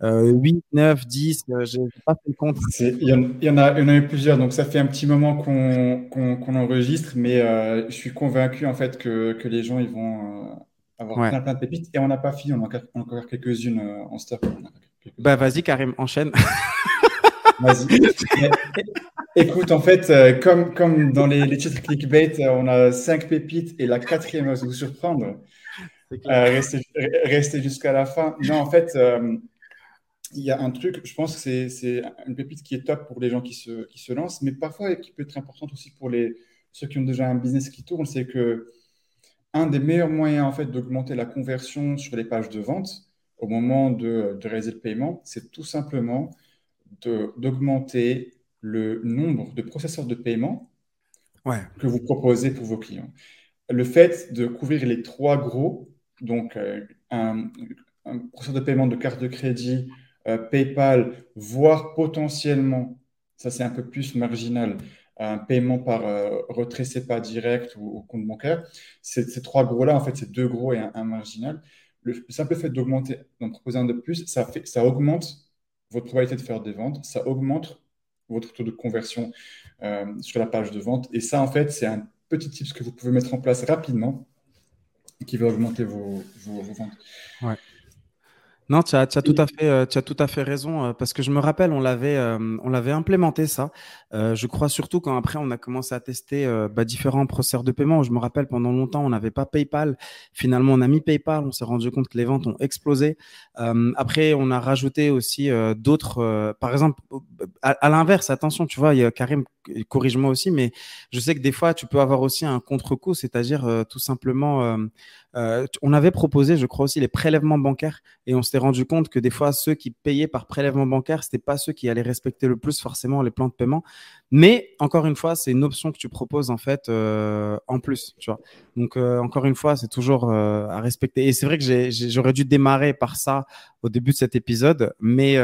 8, 9, 10, j'ai pas fait le compte. Il y, en, il y, en a, il y en a eu plusieurs, donc ça fait un petit moment qu'on enregistre, mais je suis convaincu, en fait, que, que les gens, ils vont avoir plein, plein de pépites. Et on n'a pas fini, on a encore, quelques-unes euh, en stock. Bah vas-y Karim, enchaîne. Vas-y. Écoute, en fait, euh, comme, comme dans les, titres clickbait, euh, on a cinq pépites et la quatrième va vous surprendre. restez, jusqu'à la fin. Non, en fait, il y a un truc, je pense que c'est une pépite qui est top pour les gens qui se, qui se lancent, mais parfois qui peut être importante aussi pour les, ceux qui ont déjà un business qui tourne, c'est que un des meilleurs moyens en fait d'augmenter la conversion sur les pages de vente au moment de, réaliser le paiement, c'est tout simplement d'augmenter le nombre de processeurs de paiement que vous proposez pour vos clients. Le fait de couvrir les trois gros, donc euh, un, processeur de paiement de carte de crédit, euh, PayPal, voire potentiellement, ça c'est un peu plus marginal, un paiement par euh, retrait pas direct ou, au compte bancaire. Ces, trois gros-là, en fait, c'est deux gros et un, marginal. Le, simple fait d'augmenter, d'en proposer un de plus, ça, fait, ça augmente votre probabilité de faire des ventes, ça augmente votre taux de conversion euh, sur la page de vente. Et ça, en fait, c'est un petits tips que vous pouvez mettre en place rapidement et qui va augmenter vos ventes. Ouais. Non, tu as, tout à fait, euh, tu as tout à fait raison, euh, parce que je me rappelle, on l'avait, euh, on l'avait implémenté ça. je crois surtout quand après on a commencé à tester bah, différents processeurs de paiement. Je me rappelle pendant longtemps, on n'avait pas PayPal. Finalement, on a mis PayPal. On s'est rendu compte que les ventes ont explosé. après, on a rajouté aussi d'autres. par exemple, à, l'inverse, attention, tu vois, il y a Karim, corrige-moi aussi, mais je sais que des fois, tu peux avoir aussi un contre-coup, c'est-à-dire tout simplement euh, on avait proposé, je crois aussi, les prélèvements bancaires et on s'est rendu compte que des fois, ceux qui payaient par prélèvement bancaire, c'était pas ceux qui allaient respecter le plus forcément les plans de paiement. Mais encore une fois, c'est une option que tu proposes en fait euh, en plus, tu vois. Donc euh, encore une fois, c'est toujours à respecter. Et c'est vrai que j'aurais dû démarrer par ça au début de cet épisode, mais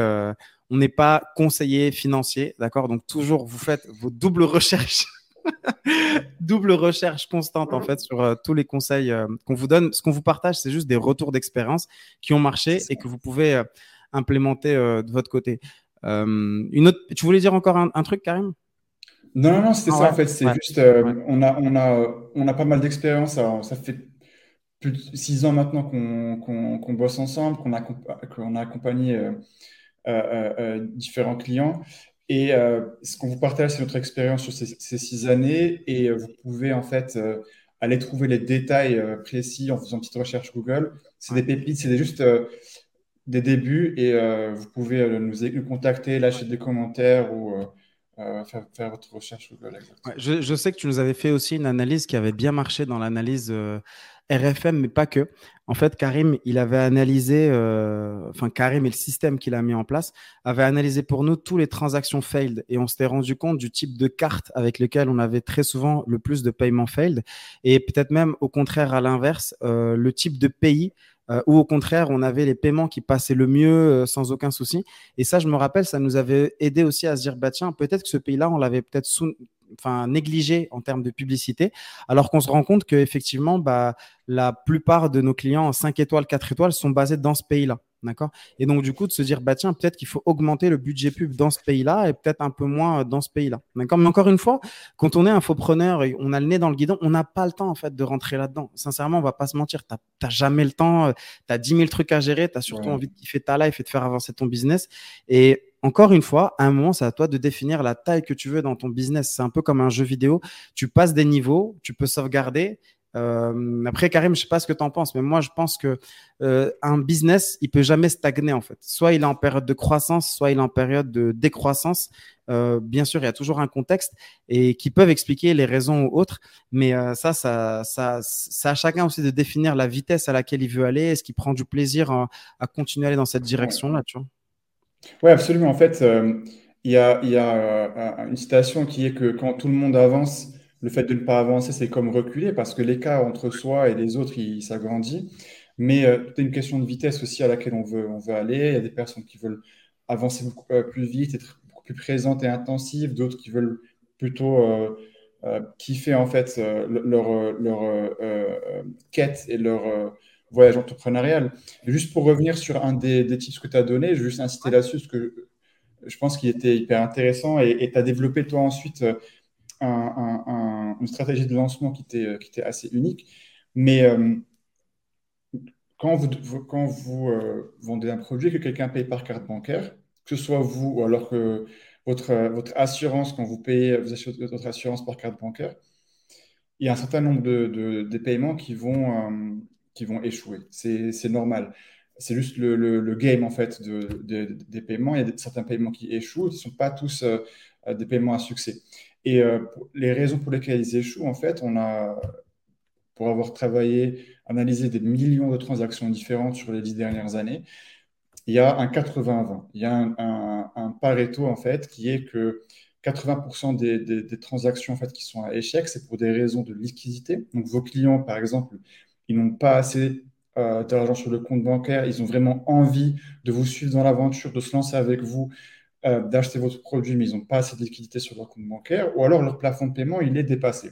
on n'est pas conseiller financier, d'accord? Donc toujours, vous faites vos doubles recherches double recherche constante en fait sur euh, tous les conseils euh, qu'on vous donne. Ce qu'on vous partage, c'est juste des retours d'expérience qui ont marché et que vous pouvez euh, implémenter de votre côté. une autre, tu voulais dire encore un, truc, Karim? Non, non, non, c'était ah ça en fait. C'est juste, on, a, on, a, on a pas mal d'expérience. Ça fait plus de six ans maintenant qu'on bosse ensemble, qu'on a, qu'on a accompagné différents clients. Et euh, ce qu'on vous partage, c'est notre expérience sur ces, six années. Et euh, vous pouvez en fait euh, aller trouver les détails précis en faisant une petite recherche Google. C'est des pépites, c'est juste des débuts. Et vous pouvez nous, contacter, lâcher des commentaires ou faire, votre recherche Google. je, sais que tu nous avais fait aussi une analyse qui avait bien marché dans l'analyse RFM, mais pas que. En fait, Karim, il avait analysé, euh, enfin Karim et le système qu'il a mis en place avait analysé pour nous tous les transactions failed et on s'était rendu compte du type de carte avec lequel on avait très souvent le plus de paiements failed et peut-être même au contraire à l'inverse, euh, le type de pays euh, ou au contraire, on avait les paiements qui passaient le mieux sans aucun souci. Et ça, je me rappelle, ça nous avait aidé aussi à se dire, bah tiens, peut-être que ce pays-là, on l'avait peut-être sous enfin négligé en termes de publicité, alors qu'on se rend compte que effectivement, bah, la plupart de nos clients 5 étoiles, 4 étoiles sont basés dans ce pays-là. D'accord? Et donc, du coup, de se dire, bah, tiens, peut-être qu'il faut augmenter le budget pub dans ce pays-là et peut-être un peu moins dans ce pays-là. D'accord? Mais encore une fois, quand on est infopreneur et on a le nez dans le guidon, on n'a pas le temps, en fait, de rentrer là-dedans. Sincèrement, on va pas se mentir. Tu n'as jamais le temps. Tu as 10 000 trucs à gérer. Tu as surtout envie de kiffer ta life et de faire avancer ton business. Et encore une fois, à un moment, c'est à toi de définir la taille que tu veux dans ton business. C'est un peu comme un jeu vidéo. Tu passes des niveaux, tu peux sauvegarder. Euh, après, Karim, je sais pas ce que tu en penses, mais moi, je pense que euh, un business, il peut jamais stagner en fait. Soit il est en période de croissance, soit il est en période de décroissance. Euh, bien sûr, il y a toujours un contexte et qui peuvent expliquer les raisons ou autres, mais ça, ça, ça, ça à chacun aussi de définir la vitesse à laquelle il veut aller. Est-ce qu'il prend du plaisir à, à continuer à aller dans cette direction-là, tu vois? Oui, absolument. En fait, euh, il y a, euh, une citation qui est que quand tout le monde avance, le fait de ne pas avancer, c'est comme reculer parce que l'écart entre soi et les autres, il s'agrandit. Mais euh, c'est une question de vitesse aussi à laquelle on veut, aller. Il y a des personnes qui veulent avancer plus vite, être beaucoup plus présentes et intensives, d'autres qui veulent plutôt kiffer en fait leur quête et leur voyage entrepreneurial. juste pour revenir sur un des, des tips que tu as donné, je vais juste inciter là-dessus, parce que je pense qu'il était hyper intéressant et tu as développé toi ensuite euh, une stratégie de lancement qui était, assez unique. Mais euh, quand vous, quand vous euh, vendez un produit que quelqu'un paye par carte bancaire, que ce soit vous ou alors que votre, votre assurance, quand vous payez vous achetez votre assurance par carte bancaire, il y a un certain nombre de, de, paiements qui vont, qui vont échouer. C'est normal. C'est juste le, game en fait de, des paiements. Il y a certains paiements qui échouent, ils ne sont pas tous euh, des paiements à succès. Et euh, les raisons pour lesquelles ils échouent, en fait, on a, pour avoir travaillé, analysé des millions de transactions différentes sur les dix dernières années, il y a un 80-20. Il y a un, Pareto, en fait, qui est que 80% des, des, des, transactions en fait, qui sont à échec, c'est pour des raisons de liquidité. Donc, vos clients, par exemple, ils n'ont pas assez euh, d'argent sur le compte bancaire, ils ont vraiment envie de vous suivre dans l'aventure, de se lancer avec vous, euh, d'acheter votre produit, mais ils n'ont pas assez de liquidité sur leur compte bancaire, ou alors leur plafond de paiement, il est dépassé.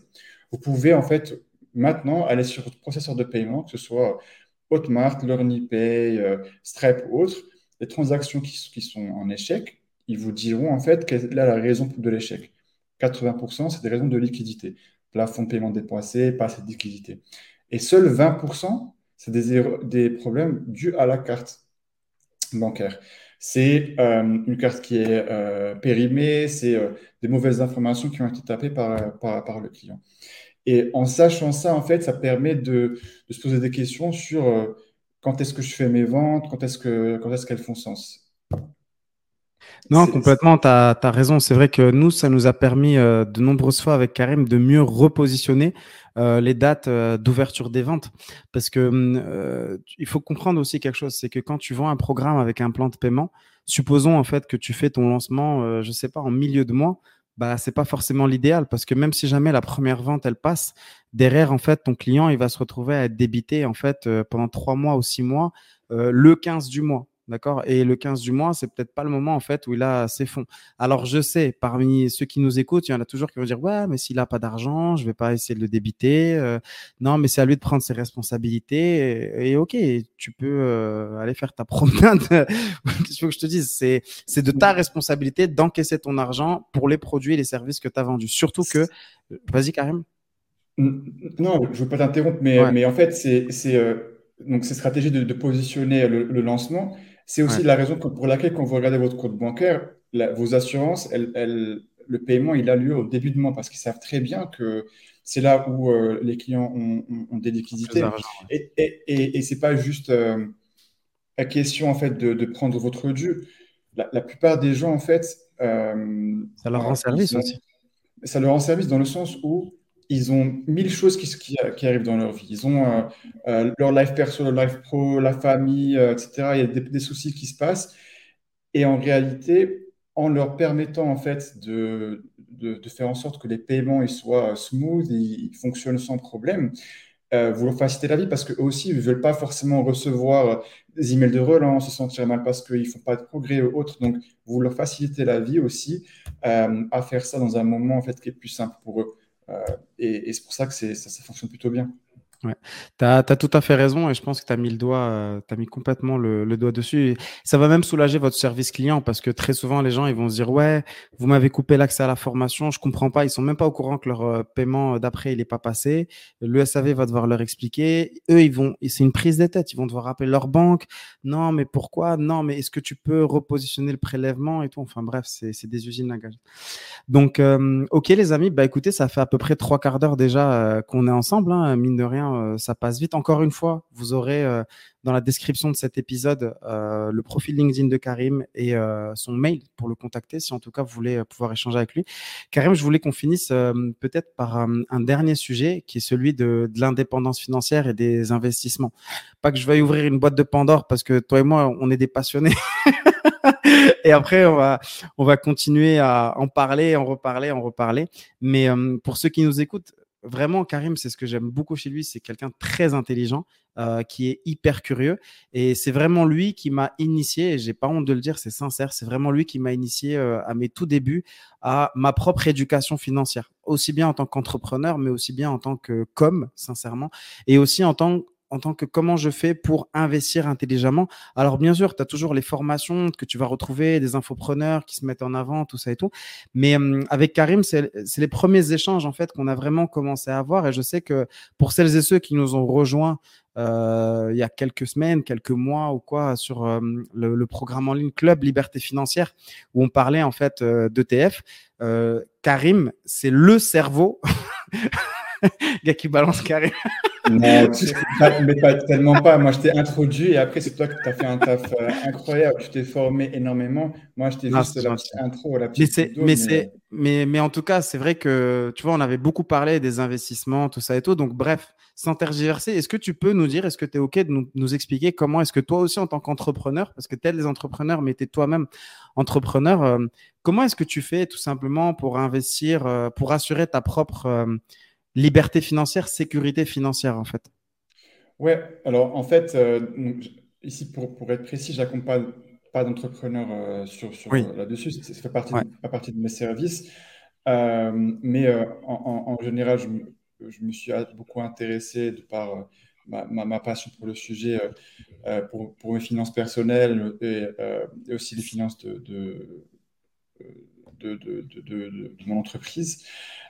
Vous pouvez en fait maintenant aller sur votre processeur de paiement, que ce soit Hotmart, LearnyPay, euh, Stripe ou autres, les transactions qui, qui, sont en échec, ils vous diront en fait quelle est la raison de l'échec. 80%, c'est des raisons de liquidité plafond de paiement dépassé, pas assez de liquidité. Et seuls 20%, c'est des, problèmes dus à la carte bancaire. C'est euh, une carte qui est euh, périmée, c'est euh, des mauvaises informations qui ont été tapées par, par, le client. Et en sachant ça, en fait, ça permet de, se poser des questions sur quand est-ce que je fais mes ventes, quand est-ce qu'elles est qu'elles font sens. Non, complètement, tu as, raison. C'est vrai que nous, ça nous a permis de nombreuses fois avec Karim de mieux repositionner euh, les dates euh, d'ouverture des ventes. Parce que hum, euh, il faut comprendre aussi quelque chose, c'est que quand tu vends un programme avec un plan de paiement, supposons en fait que tu fais ton lancement, je sais pas, en milieu de mois, bah c'est pas forcément l'idéal parce que même si jamais la première vente elle passe, derrière en fait ton client il va se retrouver à être débité en fait pendant trois mois ou six mois le 15 du mois. D'accord? Et le 15 du mois, c'est peut-être pas le moment en fait où il a ses fonds. Alors je sais, parmi ceux qui nous écoutent, il y en a toujours qui vont dire ouais, mais s'il a pas d'argent, je vais pas essayer de le débiter. Euh, non, mais c'est à lui de prendre ses responsabilités. Et, ok, tu peux euh, aller faire ta promenade. Qu'est-ce que je te dise C'est c'est de ta responsabilité d'encaisser ton argent pour les produits et les services que tu as vendus. Surtout que, vas-y Karim. Non, je veux pas t'interrompre, mais mais en fait c'est c'est euh, donc ces stratégies de, positionner le lancement c'est aussi la raison pour laquelle, quand vous regardez votre compte bancaire, vos assurances, le paiement, il a lieu au début du mois parce qu'ils savent très bien que c'est là où euh, les clients ont, des liquidités. Et, et, et, c'est pas juste euh, la question en fait de, prendre votre dû. La, plupart des gens, en fait, euh, ça leur rend service aussi. Ça leur rend service dans le sens où ils ont mille choses qui, arrivent dans leur vie. Ils ont euh, euh, leur life perso, leur life pro, la famille, euh, etc. Il y a des, soucis qui se passent. Et en réalité, en leur permettant en fait de, faire en sorte que les paiements ils soient smooth, ils, fonctionnent sans problème, vous leur facilitez la vie parce qu'eux aussi, ils ne veulent pas forcément recevoir des emails de relance, se sentir mal parce qu'ils ne font pas de progrès ou autre. Donc, vous leur facilitez la vie aussi à faire ça dans un moment en fait qui est plus simple pour eux. Euh, et, c'est pour ça que ça, ça fonctionne plutôt bien. Ouais. Tu as, tout à fait raison et je pense que tu as mis le doigt, euh, as mis complètement le, doigt dessus. Ça va même soulager votre service client parce que très souvent les gens ils vont se dire ouais, vous m'avez coupé l'accès à la formation, je comprends pas, ils sont même pas au courant que leur euh, paiement d'après il est pas passé. Le SAV va devoir leur expliquer. Eux ils vont, c'est une prise de tête, ils vont devoir rappeler leur banque. Non mais pourquoi? Non mais est-ce que tu peux repositionner le prélèvement et tout? Enfin bref, c'est des usines à gage. Donc euh, ok les amis, bah écoutez, ça fait à peu près trois quarts d'heure déjà qu'on est ensemble, hein, mine de rien euh, ça passe vite. Encore une fois, vous aurez euh, dans la description de cet épisode euh, le profil LinkedIn de Karim et son mail pour le contacter si en tout cas vous voulez pouvoir échanger avec lui. Karim, je voulais qu'on finisse peut-être par un dernier sujet qui est celui de, l'indépendance financière et des investissements. Pas que je veuille ouvrir une boîte de Pandore parce que toi et moi, on est des passionnés. et après, on va, on va continuer à en parler, en reparler, en reparler. Mais pour ceux qui nous écoutent, vraiment, Karim, c'est ce que j'aime beaucoup chez lui. C'est quelqu'un très intelligent, euh, qui est hyper curieux. Et c'est vraiment lui qui m'a initié, et j'ai pas honte de le dire, c'est sincère, c'est vraiment lui qui m'a initié euh, à mes tout débuts à ma propre éducation financière. Aussi bien en tant qu'entrepreneur, mais aussi bien en tant que com, sincèrement, et aussi en tant en tant que comment je fais pour investir intelligemment. Alors bien sûr, tu as toujours les formations que tu vas retrouver, des infopreneurs qui se mettent en avant, tout ça et tout. Mais avec Karim, c'est les premiers échanges en fait qu'on a vraiment commencé à avoir. Et je sais que pour celles et ceux qui nous ont rejoints euh, il y a quelques semaines, quelques mois ou quoi sur le, programme en ligne Club Liberté Financière où on parlait en fait euh, d'ETF. Euh, Karim, c'est le cerveau. gars qui balance Karim. Non, mais pas tellement pas. Moi, je t'ai introduit et après, c'est toi qui as fait un taf euh, incroyable. Tu t'es formé énormément. Moi, je t'ai juste la petite intro, la petite mais, mais, mais... mais, en tout cas, c'est vrai que, tu vois, on avait beaucoup parlé des investissements, tout ça et tout. Donc, bref, sans tergiverser, est-ce que tu peux nous dire, est-ce que tu es OK de nous, nous expliquer comment est-ce que toi aussi, en tant qu'entrepreneur, parce que tu es des entrepreneurs, mais tu es toi-même entrepreneur, euh, comment est-ce que tu fais tout simplement pour investir, euh, pour assurer ta propre liberté financière, sécurité financière, en fait Ouais, alors en fait, euh, ici, pour, pour, être précis, j'accompagne pas d'entrepreneurs euh, sur, sur euh, là-dessus, ça fait partie, de, partie de mes services. mais en, en, général, je, je, me suis beaucoup intéressé de par ma, ma, passion pour le sujet, pour, pour, mes finances personnelles et, aussi les finances de, de de, de, mon entreprise.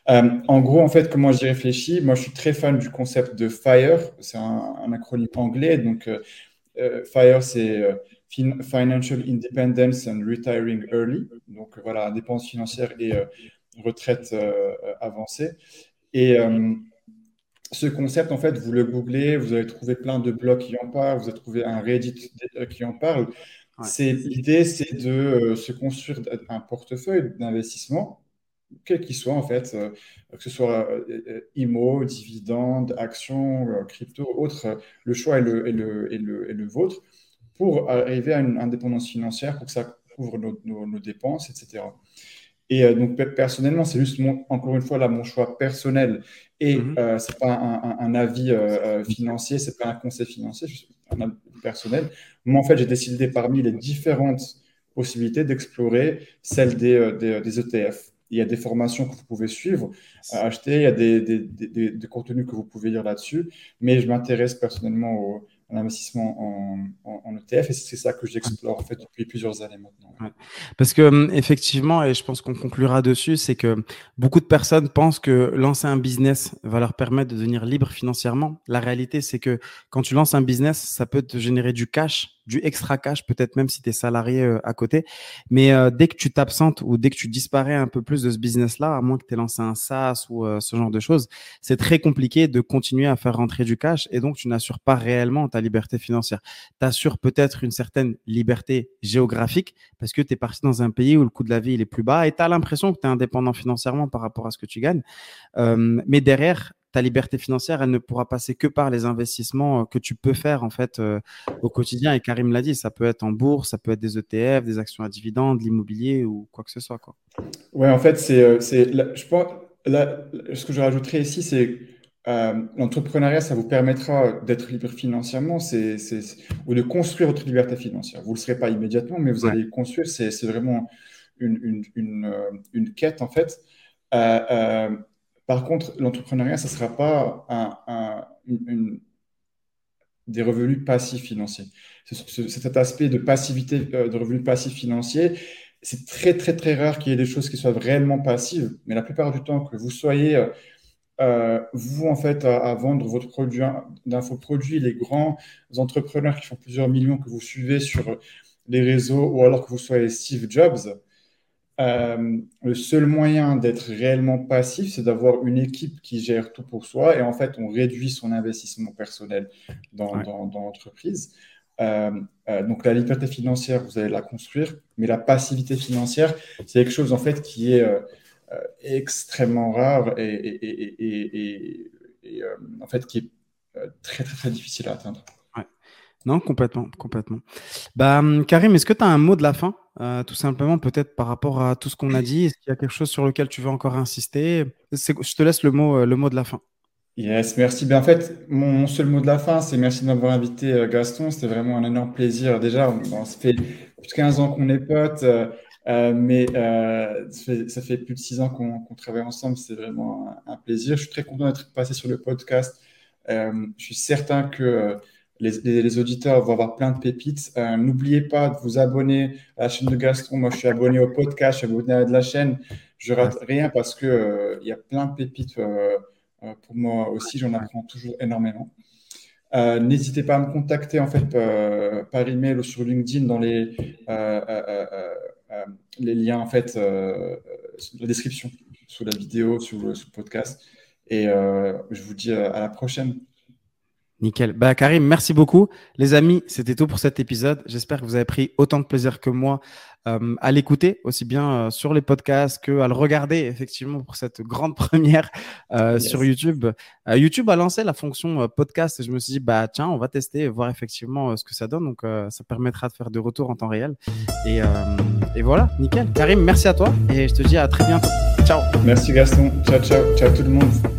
En gros, en fait, comment j'y réfléchis Moi, je suis très fan du concept de FIRE. C'est un, acronyme anglais. Donc, FIRE, c'est Financial Independence and Retiring Early. Donc, voilà, indépendance financière et retraite avancée. Et ce concept, en fait, vous le googlez, vous allez trouver plein de blogs qui en parlent, vous allez trouver un Reddit qui en parle. L'idée, c'est de euh, se construire un portefeuille d'investissement, quel qu'il soit en fait, euh, que ce soit euh, IMO, dividendes, actions, crypto, autres. Le choix est le, est le, est le, est le vôtre pour arriver à une indépendance financière, pour que ça couvre nos, nos dépenses, etc. Et euh, donc, personnellement, c'est juste, encore une fois, là, mon choix personnel. Et mhm. euh, ce n'est pas un, avis euh, financier, ce n'est pas un conseil financier, c'est un avis personnel. Moi, en fait, j'ai décidé parmi les différentes possibilités d'explorer celle des, des, ETF. Il y a des formations que vous pouvez suivre, acheter, il y a des, des, des, contenus que vous pouvez lire là-dessus, mais je m'intéresse personnellement au, un investissement en, ETF et c'est ça que j'explore en fait depuis plusieurs années maintenant. Parce que hum, effectivement, et je pense qu'on conclura dessus, c'est que beaucoup de personnes pensent que lancer un business va leur permettre de devenir libre financièrement. La réalité, c'est que quand tu lances un business, ça peut te générer du cash du extra cash, peut-être même si tu es salarié euh, à côté. Mais euh, dès que tu t'absentes ou dès que tu disparais un peu plus de ce business-là, à moins que tu aies lancé un SaaS ou euh, ce genre de choses, c'est très compliqué de continuer à faire rentrer du cash et donc tu n'assures pas réellement ta liberté financière. Tu assures peut-être une certaine liberté géographique parce que tu es parti dans un pays où le coût de la vie il est plus bas et tu as l'impression que tu es indépendant financièrement par rapport à ce que tu gagnes. mais derrière, ta liberté financière, elle ne pourra passer que par les investissements euh, que tu peux faire en fait euh, au quotidien. Et Karim l'a dit, ça peut être en bourse, ça peut être des ETF, des actions à dividendes, l'immobilier ou quoi que ce soit. Quoi. Ouais, en fait, c'est, euh, je pense, là, ce que je rajouterais ici, c'est l'entrepreneuriat, ça vous permettra d'être libre financièrement, c'est, c'est, ou de construire votre liberté financière. Vous ne le serez pas immédiatement, mais vous allez construire. C'est, c'est vraiment une, une, une, une, quête en fait. Euh, par contre, l'entrepreneuriat, ce ne sera pas des revenus passifs financiers. Cet aspect de passivité, euh, de revenus passifs financiers, c'est très, très, très rare qu'il y ait des choses qui soient réellement passives. Mais la plupart du temps, que vous soyez, euh, euh, vous, en fait, à, vendre votre produit, d'infoproduits, les grands entrepreneurs qui font plusieurs millions que vous suivez sur les réseaux, ou alors que vous soyez Steve Jobs, euh, le seul moyen d'être réellement passif, c'est d'avoir une équipe qui gère tout pour soi et en fait, on réduit son investissement personnel dans, l'entreprise. Euh, euh, donc, la liberté financière, vous allez la construire, mais la passivité financière, c'est quelque chose en fait qui est extrêmement rare et, et en fait qui est très, très, très difficile à atteindre. Non, complètement, complètement. Bah, hum, Karim, est-ce que tu as un mot de la fin, euh, tout simplement, peut-être par rapport à tout ce qu'on a dit Est-ce qu'il y a quelque chose sur lequel tu veux encore insister? Je te laisse le mot, euh, le mot de la fin. Yes, merci. Ben, en fait, mon, seul mot de la fin, c'est merci de m'avoir invité, euh, Gaston. C'était vraiment un énorme plaisir. Déjà, ça fait plus de 15 ans qu'on est potes, mais ça fait, plus de 6 ans qu'on travaille ensemble. C'est vraiment un, plaisir. Je suis très content d'être passé sur le podcast. je suis certain que les, auditeurs vont avoir plein de pépites. Euh, n'oubliez pas de vous abonner à la chaîne de Gaston. Moi, je suis abonné au podcast, je suis abonné à la chaîne. Je rate rien parce que euh, y a plein de pépites euh, pour moi aussi. J'en apprends toujours énormément. N'hésitez pas à me contacter en fait par email ou sur LinkedIn dans les, les liens en fait la description, sous la vidéo, sur le podcast. Et je vous dis à la prochaine. Nickel. Bah, Karim, merci beaucoup. Les amis, c'était tout pour cet épisode. J'espère que vous avez pris autant de plaisir que moi euh, à l'écouter, aussi bien euh, sur les podcasts que à le regarder, effectivement, pour cette grande première euh, sur YouTube. YouTube a lancé la fonction podcast et je me suis dit, bah, tiens, on va tester, voir effectivement ce que ça donne. Donc, ça permettra de faire des retours en temps réel. Et, et voilà, nickel. Karim, merci à toi et je te dis à très bientôt. Ciao. Merci Gaston. Ciao, ciao. Ciao tout le monde.